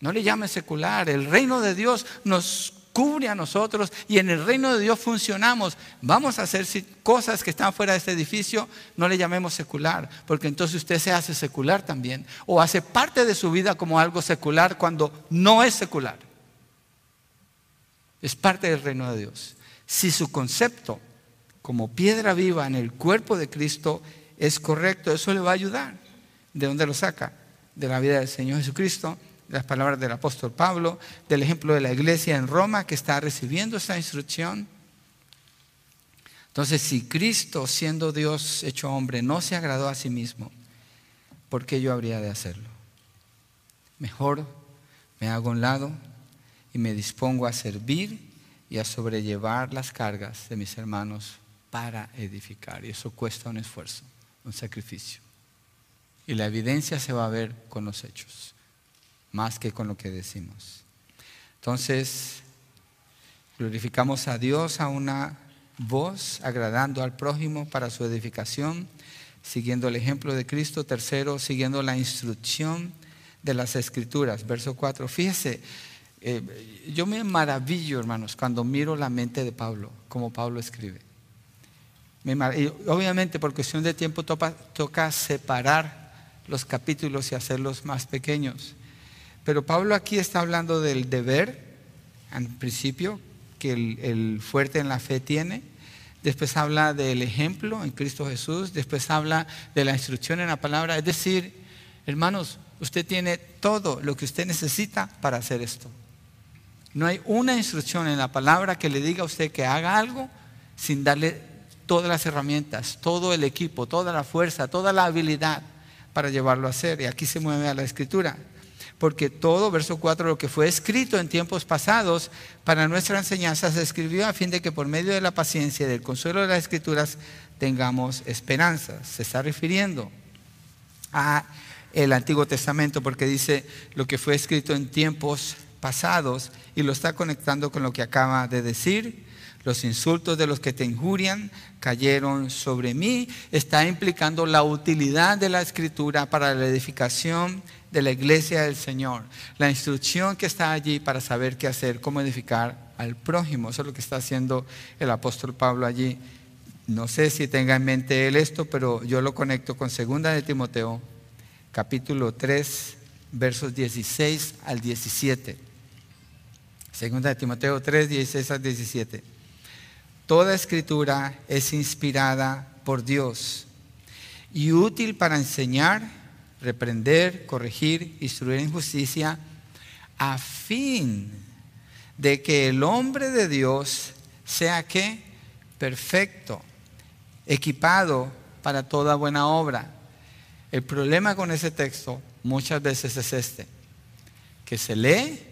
No le llame secular, el reino de Dios nos cubre a nosotros y en el reino de Dios funcionamos. Vamos a hacer cosas que están fuera de este edificio, no le llamemos secular, porque entonces usted se hace secular también o hace parte de su vida como algo secular cuando no es secular es parte del reino de Dios. Si su concepto como piedra viva en el cuerpo de Cristo es correcto, eso le va a ayudar. ¿De dónde lo saca? De la vida del Señor Jesucristo, de las palabras del apóstol Pablo, del ejemplo de la iglesia en Roma que está recibiendo esta instrucción. Entonces, si Cristo, siendo Dios hecho hombre, no se agradó a sí mismo, ¿por qué yo habría de hacerlo? Mejor me hago a un lado y me dispongo a servir y a sobrellevar las cargas de mis hermanos para edificar. Y eso cuesta un esfuerzo, un sacrificio. Y la evidencia se va a ver con los hechos, más que con lo que decimos. Entonces, glorificamos a Dios a una voz, agradando al prójimo para su edificación, siguiendo el ejemplo de Cristo. Tercero, siguiendo la instrucción de las Escrituras. Verso 4. Fíjese, eh, yo me maravillo, hermanos, cuando miro la mente de Pablo, como Pablo escribe. obviamente por cuestión de tiempo toca, separar los capítulos y hacerlos más pequeños. Pero Pablo aquí está hablando del deber, en principio, que el fuerte en la fe tiene. Después habla del ejemplo en Cristo Jesús. Después habla de la instrucción en la palabra. Es decir, hermanos, usted tiene todo lo que usted necesita para hacer esto. No hay una instrucción en la palabra que le diga a usted que haga algo sin darle todas las herramientas, todo el equipo, toda la fuerza, toda la habilidad para llevarlo a hacer. Y aquí se mueve a la escritura. Porque todo, verso 4, lo que fue escrito en tiempos pasados para nuestra enseñanza se escribió a fin de que por medio de la paciencia y del consuelo de las escrituras tengamos esperanza. Se está refiriendo a el Antiguo Testamento porque dice lo que fue escrito en tiempos pasados y lo está conectando con lo que acaba de decir. Los insultos de los que te injurian cayeron sobre mí. Está implicando la utilidad de la escritura para la edificación de la iglesia del Señor. La instrucción que está allí para saber qué hacer, cómo edificar al prójimo. Eso es lo que está haciendo el apóstol Pablo allí. No sé si tenga en mente él esto, pero yo lo conecto con segunda de Timoteo, capítulo 3, versos 16 al 17. Segunda de Timoteo 3, 16 a 17. Toda escritura es inspirada por Dios y útil para enseñar, reprender, corregir, instruir en justicia, a fin de que el hombre de Dios sea que perfecto, equipado para toda buena obra. El problema con ese texto muchas veces es este, que se lee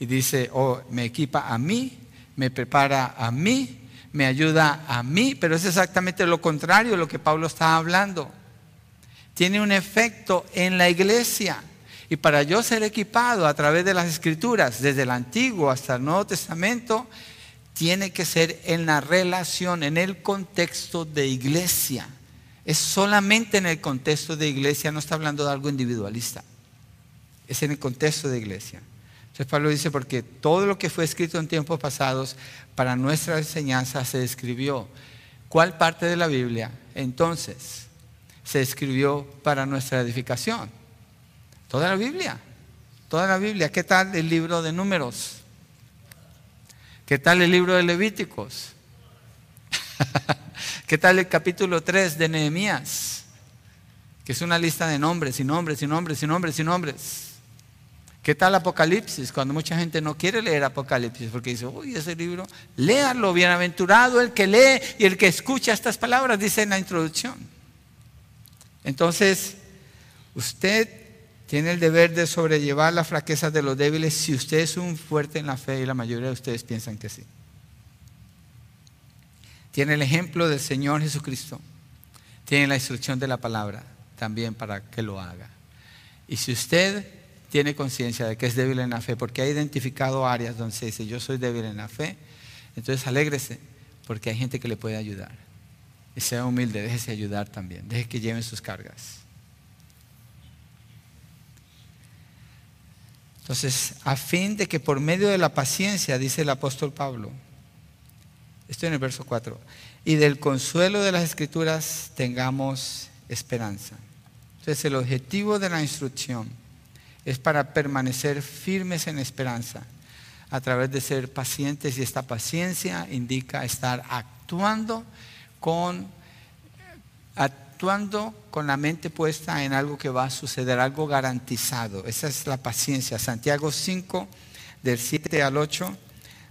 y dice, oh, me equipa a mí, me prepara a mí, me ayuda a mí, pero es exactamente lo contrario de lo que Pablo está hablando. Tiene un efecto en la iglesia. Y para yo ser equipado a través de las escrituras, desde el Antiguo hasta el Nuevo Testamento, tiene que ser en la relación, en el contexto de iglesia. Es solamente en el contexto de iglesia, no está hablando de algo individualista. Es en el contexto de iglesia. Entonces Pablo dice, porque todo lo que fue escrito en tiempos pasados para nuestra enseñanza se escribió. ¿Cuál parte de la Biblia? Entonces, se escribió para nuestra edificación. Toda la Biblia. Toda la Biblia. ¿Qué tal el libro de números? ¿Qué tal el libro de Levíticos? ¿Qué tal el capítulo 3 de Nehemías? Que es una lista de nombres y nombres y nombres y nombres y nombres. ¿Qué tal Apocalipsis? Cuando mucha gente no quiere leer Apocalipsis porque dice, uy, ese libro, léalo, bienaventurado el que lee y el que escucha estas palabras, dice en la introducción. Entonces, usted tiene el deber de sobrellevar las fraquezas de los débiles si usted es un fuerte en la fe y la mayoría de ustedes piensan que sí. Tiene el ejemplo del Señor Jesucristo. Tiene la instrucción de la palabra también para que lo haga. Y si usted tiene conciencia de que es débil en la fe, porque ha identificado áreas donde se dice yo soy débil en la fe, entonces alégrese, porque hay gente que le puede ayudar. Y sea humilde, déjese ayudar también, deje que lleven sus cargas. Entonces, a fin de que por medio de la paciencia, dice el apóstol Pablo, estoy en el verso 4, y del consuelo de las escrituras tengamos esperanza. Entonces, el objetivo de la instrucción es para permanecer firmes en esperanza a través de ser pacientes y esta paciencia indica estar actuando con actuando con la mente puesta en algo que va a suceder, algo garantizado. Esa es la paciencia. Santiago 5, del 7 al 8,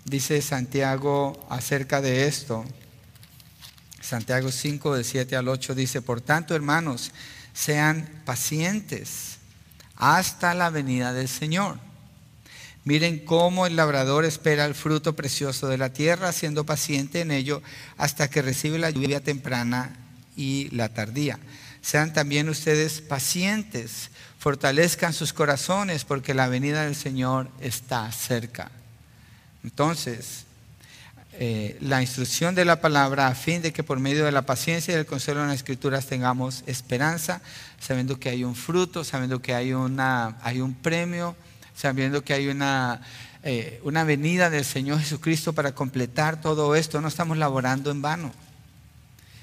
dice Santiago acerca de esto. Santiago 5, del 7 al 8 dice, por tanto, hermanos, sean pacientes hasta la venida del Señor. Miren cómo el labrador espera el fruto precioso de la tierra, siendo paciente en ello hasta que recibe la lluvia temprana y la tardía. Sean también ustedes pacientes, fortalezcan sus corazones porque la venida del Señor está cerca. Entonces, eh, la instrucción de la palabra a fin de que por medio de la paciencia y del consuelo en las escrituras tengamos esperanza, sabiendo que hay un fruto, sabiendo que hay, una, hay un premio, sabiendo que hay una, eh, una venida del Señor Jesucristo para completar todo esto. No estamos laborando en vano.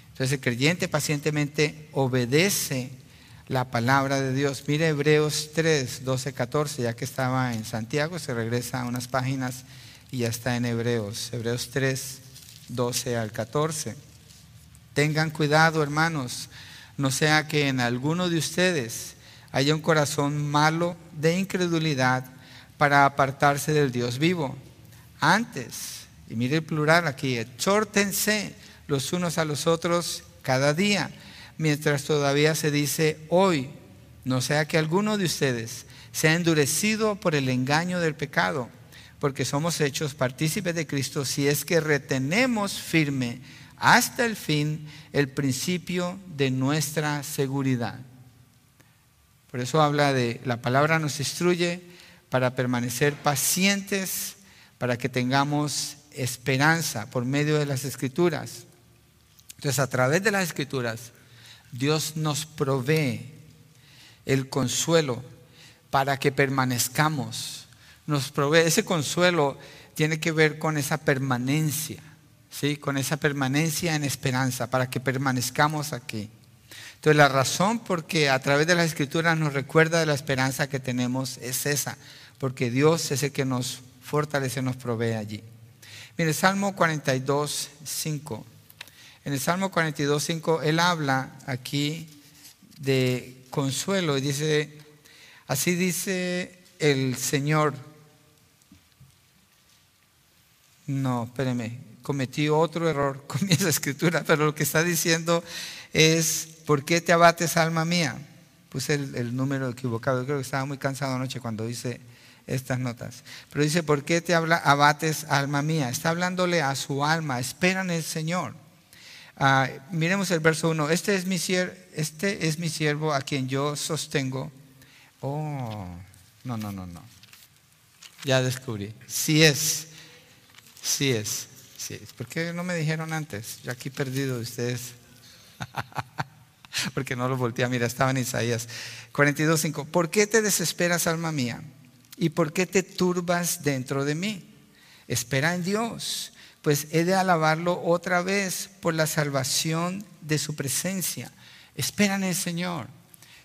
Entonces el creyente pacientemente obedece la palabra de Dios. Mire Hebreos 3, 12, 14, ya que estaba en Santiago, se regresa a unas páginas y ya está en Hebreos. Hebreos 3, 12 al 14. Tengan cuidado, hermanos, no sea que en alguno de ustedes haya un corazón malo de incredulidad para apartarse del Dios vivo. Antes, y mire el plural aquí, exhórtense los unos a los otros cada día, mientras todavía se dice hoy, no sea que alguno de ustedes sea endurecido por el engaño del pecado, porque somos hechos partícipes de Cristo si es que retenemos firme hasta el fin el principio de nuestra seguridad. Por eso habla de la palabra nos instruye para permanecer pacientes, para que tengamos esperanza por medio de las escrituras. Entonces, a través de las escrituras, Dios nos provee el consuelo para que permanezcamos. Nos provee ese consuelo tiene que ver con esa permanencia, ¿sí? Con esa permanencia en esperanza para que permanezcamos aquí. Entonces, la razón por que a través de las escrituras nos recuerda de la esperanza que tenemos es esa, porque Dios es el que nos fortalece, nos provee allí. Mire, Salmo 42, 5. En el Salmo 42, 5, él habla aquí de consuelo y dice, así dice el Señor. No, espéreme, cometí otro error con esa escritura, pero lo que está diciendo es, ¿por qué te abates, alma mía? Puse el, número equivocado, yo creo que estaba muy cansado anoche cuando hice estas notas. Pero dice, ¿por qué te abates, alma mía? Está hablándole a su alma, espera en el Señor. Ah, miremos el verso 1. Este es, mi este es mi siervo a quien yo sostengo. Oh, no, no, no, no. Ya descubrí. Sí es. Sí es. Sí es. ¿Por qué no me dijeron antes? Yo aquí perdido de ustedes. Porque no lo volteé. Mira, estaba en Isaías 42.5. ¿Por qué te desesperas, alma mía? ¿Y por qué te turbas dentro de mí? Espera en Dios pues he de alabarlo otra vez por la salvación de su presencia. Espera en el Señor.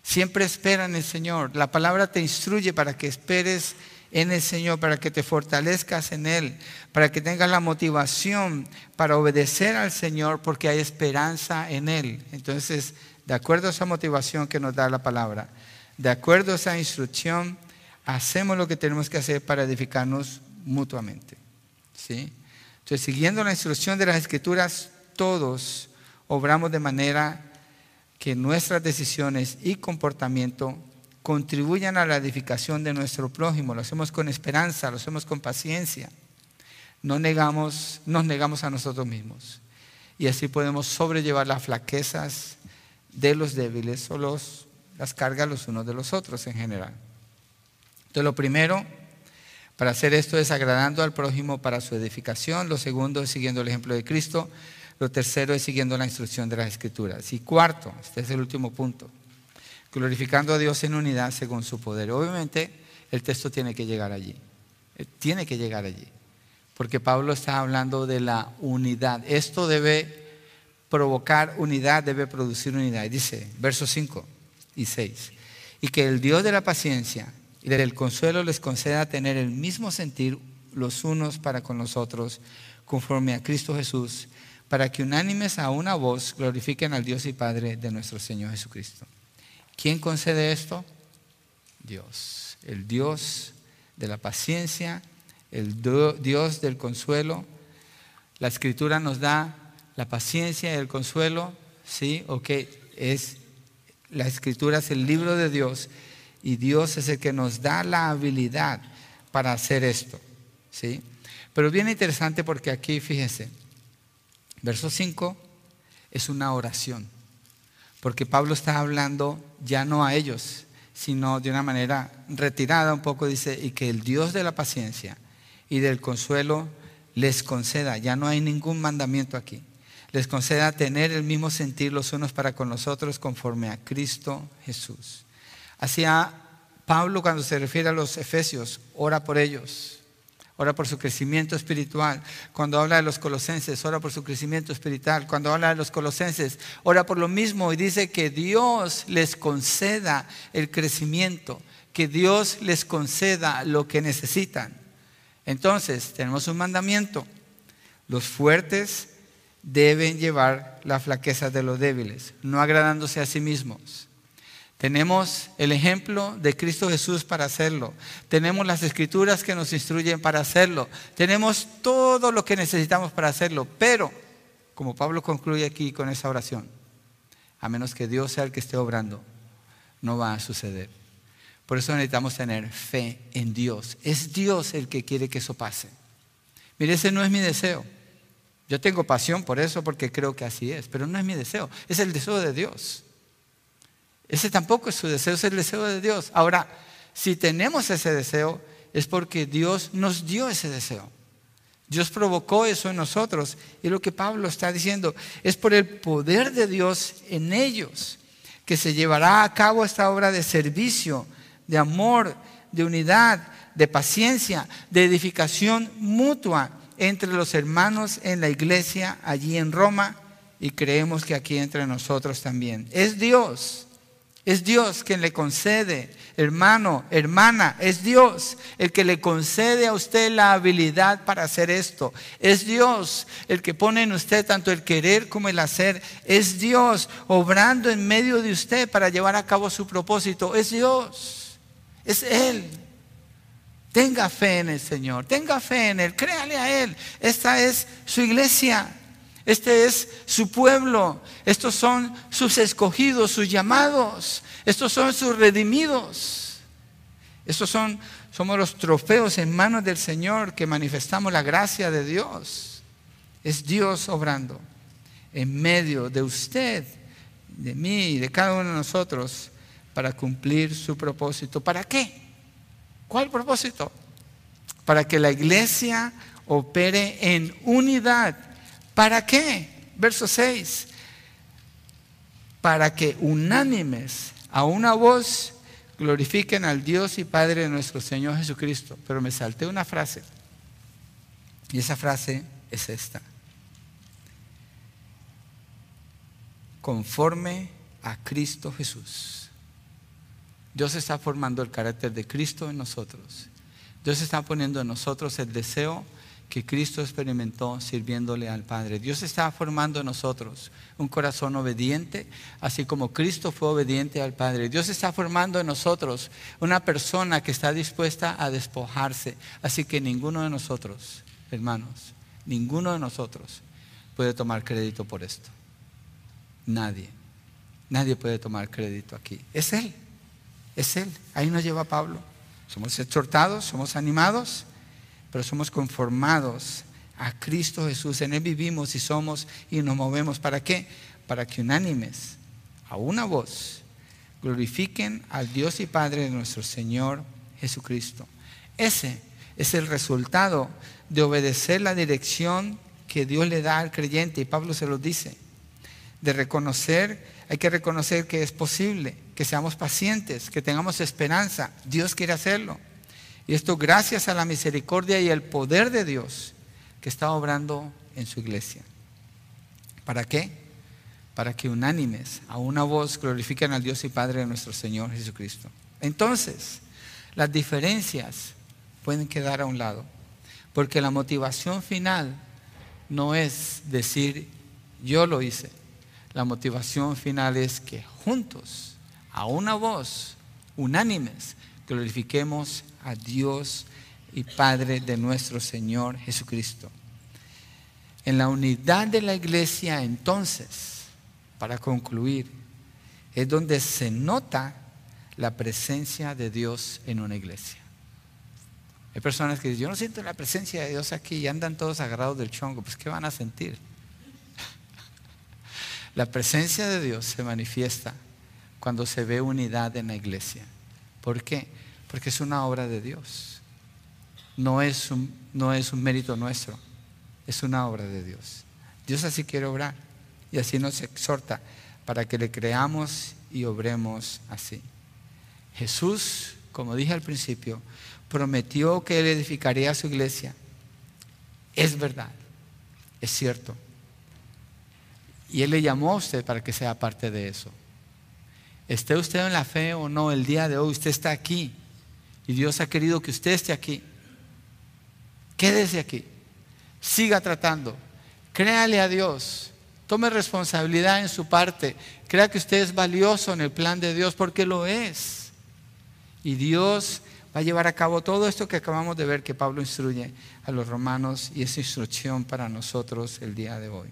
Siempre espera en el Señor. La palabra te instruye para que esperes en el Señor, para que te fortalezcas en Él, para que tengas la motivación para obedecer al Señor porque hay esperanza en Él. Entonces, de acuerdo a esa motivación que nos da la palabra, de acuerdo a esa instrucción, hacemos lo que tenemos que hacer para edificarnos mutuamente. ¿Sí? Entonces, siguiendo la instrucción de las escrituras, todos obramos de manera que nuestras decisiones y comportamiento contribuyan a la edificación de nuestro prójimo. Lo hacemos con esperanza, lo hacemos con paciencia. No negamos, nos negamos a nosotros mismos. Y así podemos sobrellevar las flaquezas de los débiles o los, las cargas los unos de los otros en general. Entonces, lo primero para hacer esto es agradando al prójimo para su edificación. Lo segundo es siguiendo el ejemplo de Cristo. Lo tercero es siguiendo la instrucción de las Escrituras. Y cuarto, este es el último punto, glorificando a Dios en unidad según su poder. Obviamente el texto tiene que llegar allí. Eh, tiene que llegar allí. Porque Pablo está hablando de la unidad. Esto debe provocar unidad, debe producir unidad. Dice, versos 5 y 6. Y que el Dios de la paciencia y del consuelo les conceda tener el mismo sentir los unos para con los otros, conforme a Cristo Jesús, para que unánimes a una voz glorifiquen al Dios y Padre de nuestro Señor Jesucristo. ¿Quién concede esto? Dios, el Dios de la paciencia, el Dios del consuelo. La escritura nos da la paciencia y el consuelo, ¿sí? Ok, es, la escritura es el libro de Dios y Dios es el que nos da la habilidad para hacer esto. ¿sí? Pero bien interesante porque aquí, fíjense, verso 5 es una oración. Porque Pablo está hablando ya no a ellos, sino de una manera retirada un poco, dice, y que el Dios de la paciencia y del consuelo les conceda, ya no hay ningún mandamiento aquí, les conceda tener el mismo sentir los unos para con los otros conforme a Cristo Jesús. Hacia Pablo cuando se refiere a los efesios, ora por ellos, ora por su crecimiento espiritual. Cuando habla de los colosenses, ora por su crecimiento espiritual. Cuando habla de los colosenses, ora por lo mismo y dice que Dios les conceda el crecimiento, que Dios les conceda lo que necesitan. Entonces, tenemos un mandamiento. Los fuertes deben llevar la flaqueza de los débiles, no agradándose a sí mismos. Tenemos el ejemplo de Cristo Jesús para hacerlo. Tenemos las escrituras que nos instruyen para hacerlo. Tenemos todo lo que necesitamos para hacerlo. Pero, como Pablo concluye aquí con esa oración, a menos que Dios sea el que esté obrando, no va a suceder. Por eso necesitamos tener fe en Dios. Es Dios el que quiere que eso pase. Mire, ese no es mi deseo. Yo tengo pasión por eso porque creo que así es, pero no es mi deseo. Es el deseo de Dios. Ese tampoco es su deseo, es el deseo de Dios. Ahora, si tenemos ese deseo, es porque Dios nos dio ese deseo. Dios provocó eso en nosotros. Y lo que Pablo está diciendo es por el poder de Dios en ellos que se llevará a cabo esta obra de servicio, de amor, de unidad, de paciencia, de edificación mutua entre los hermanos en la iglesia allí en Roma y creemos que aquí entre nosotros también. Es Dios es Dios quien le concede, hermano, hermana, es Dios el que le concede a usted la habilidad para hacer esto. Es Dios el que pone en usted tanto el querer como el hacer. Es Dios obrando en medio de usted para llevar a cabo su propósito. Es Dios. Es Él. Tenga fe en el Señor, tenga fe en Él, créale a Él. Esta es su iglesia. Este es su pueblo. Estos son sus escogidos, sus llamados. Estos son sus redimidos. Estos son, somos los trofeos en manos del Señor que manifestamos la gracia de Dios. Es Dios obrando en medio de usted, de mí y de cada uno de nosotros para cumplir su propósito. ¿Para qué? ¿Cuál propósito? Para que la iglesia opere en unidad. ¿Para qué? Verso 6. Para que unánimes a una voz glorifiquen al Dios y Padre de nuestro Señor Jesucristo. Pero me salté una frase. Y esa frase es esta. Conforme a Cristo Jesús. Dios está formando el carácter de Cristo en nosotros. Dios está poniendo en nosotros el deseo que Cristo experimentó sirviéndole al Padre. Dios está formando en nosotros un corazón obediente, así como Cristo fue obediente al Padre. Dios está formando en nosotros una persona que está dispuesta a despojarse. Así que ninguno de nosotros, hermanos, ninguno de nosotros puede tomar crédito por esto. Nadie. Nadie puede tomar crédito aquí. Es Él. Es Él. Ahí nos lleva Pablo. Somos exhortados, somos animados pero somos conformados a Cristo Jesús. En Él vivimos y somos y nos movemos. ¿Para qué? Para que unánimes, a una voz, glorifiquen al Dios y Padre de nuestro Señor Jesucristo. Ese es el resultado de obedecer la dirección que Dios le da al creyente, y Pablo se lo dice, de reconocer, hay que reconocer que es posible, que seamos pacientes, que tengamos esperanza. Dios quiere hacerlo. Y esto gracias a la misericordia y el poder de Dios que está obrando en su iglesia. ¿Para qué? Para que unánimes a una voz glorifiquen al Dios y Padre de nuestro Señor Jesucristo. Entonces, las diferencias pueden quedar a un lado, porque la motivación final no es decir yo lo hice. La motivación final es que juntos, a una voz, unánimes, glorifiquemos a Dios y Padre de nuestro Señor Jesucristo. En la unidad de la iglesia entonces, para concluir, es donde se nota la presencia de Dios en una iglesia. Hay personas que dicen, yo no siento la presencia de Dios aquí y andan todos agarrados del chongo. Pues ¿qué van a sentir? La presencia de Dios se manifiesta cuando se ve unidad en la iglesia. ¿Por qué? Porque es una obra de Dios. No es un, no es un mérito nuestro, es una obra de Dios. Dios así quiere obrar y así nos exhorta para que le creamos y obremos así. Jesús, como dije al principio, prometió que Él edificaría su iglesia. Es verdad, es cierto. Y Él le llamó a usted para que sea parte de eso. Esté usted en la fe o no, el día de hoy usted está aquí y Dios ha querido que usted esté aquí. Quédese aquí. Siga tratando. Créale a Dios. Tome responsabilidad en su parte. Crea que usted es valioso en el plan de Dios porque lo es. Y Dios va a llevar a cabo todo esto que acabamos de ver que Pablo instruye a los romanos y esa instrucción para nosotros el día de hoy.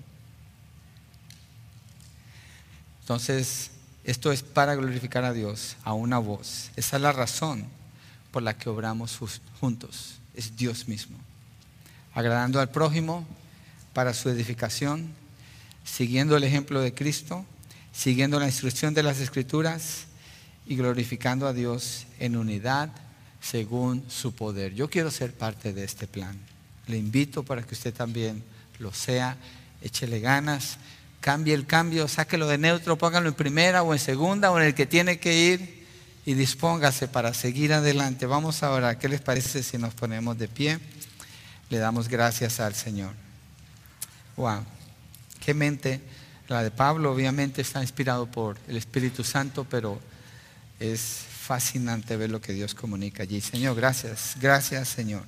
Entonces, esto es para glorificar a Dios a una voz. Esa es la razón por la que obramos juntos. Es Dios mismo. Agradando al prójimo para su edificación, siguiendo el ejemplo de Cristo, siguiendo la instrucción de las Escrituras y glorificando a Dios en unidad según su poder. Yo quiero ser parte de este plan. Le invito para que usted también lo sea, échele ganas, cambie el cambio, sáquelo de neutro, póngalo en primera o en segunda o en el que tiene que ir y dispóngase para seguir adelante. Vamos ahora, ¿qué les parece si nos ponemos de pie? Le damos gracias al Señor. Wow, qué mente. La de Pablo obviamente está inspirado por el Espíritu Santo, pero es fascinante ver lo que Dios comunica allí. Señor, gracias, gracias Señor.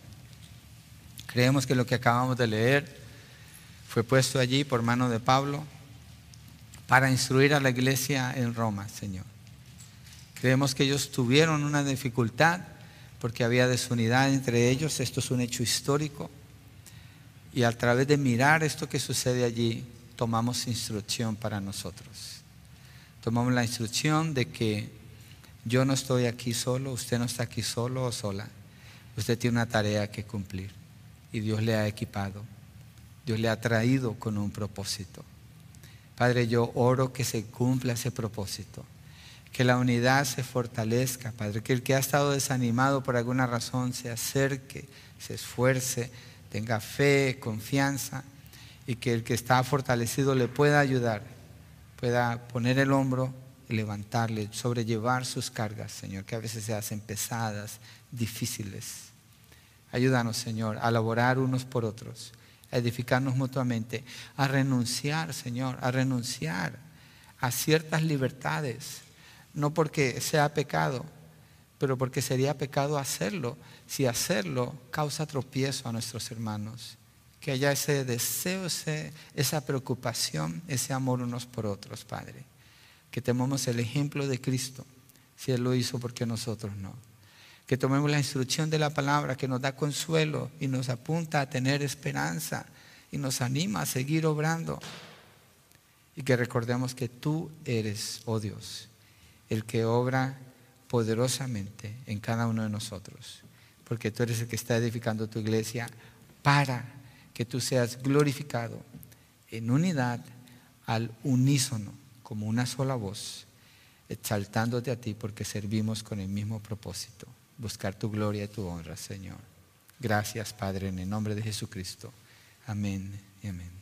Creemos que lo que acabamos de leer fue puesto allí por mano de Pablo para instruir a la iglesia en Roma, Señor. Creemos que ellos tuvieron una dificultad porque había desunidad entre ellos. Esto es un hecho histórico. Y a través de mirar esto que sucede allí, tomamos instrucción para nosotros. Tomamos la instrucción de que Yo no estoy aquí solo, usted no está aquí solo o sola. Usted tiene una tarea que cumplir y Dios le ha equipado. Dios le ha traído con un propósito. Padre, yo oro que se cumpla ese propósito, que la unidad se fortalezca, Padre, que el que ha estado desanimado por alguna razón se acerque, se esfuerce, tenga fe, confianza y que el que está fortalecido le pueda ayudar, pueda poner el hombro y levantarle, sobrellevar sus cargas, Señor, que a veces se hacen pesadas, difíciles. Ayúdanos, Señor, a laborar unos por otros, a edificarnos mutuamente, a renunciar, Señor, a renunciar a ciertas libertades, no porque sea pecado, pero porque sería pecado hacerlo, si hacerlo causa tropiezo a nuestros hermanos que haya ese deseo, esa preocupación, ese amor unos por otros, Padre. Que tomemos el ejemplo de Cristo, si Él lo hizo, porque nosotros no. Que tomemos la instrucción de la palabra que nos da consuelo y nos apunta a tener esperanza y nos anima a seguir obrando. Y que recordemos que tú eres, oh Dios, el que obra poderosamente en cada uno de nosotros. Porque tú eres el que está edificando tu iglesia para que tú seas glorificado en unidad al unísono, como una sola voz, exaltándote a ti porque servimos con el mismo propósito, buscar tu gloria y tu honra, Señor. Gracias, Padre, en el nombre de Jesucristo. Amén y amén.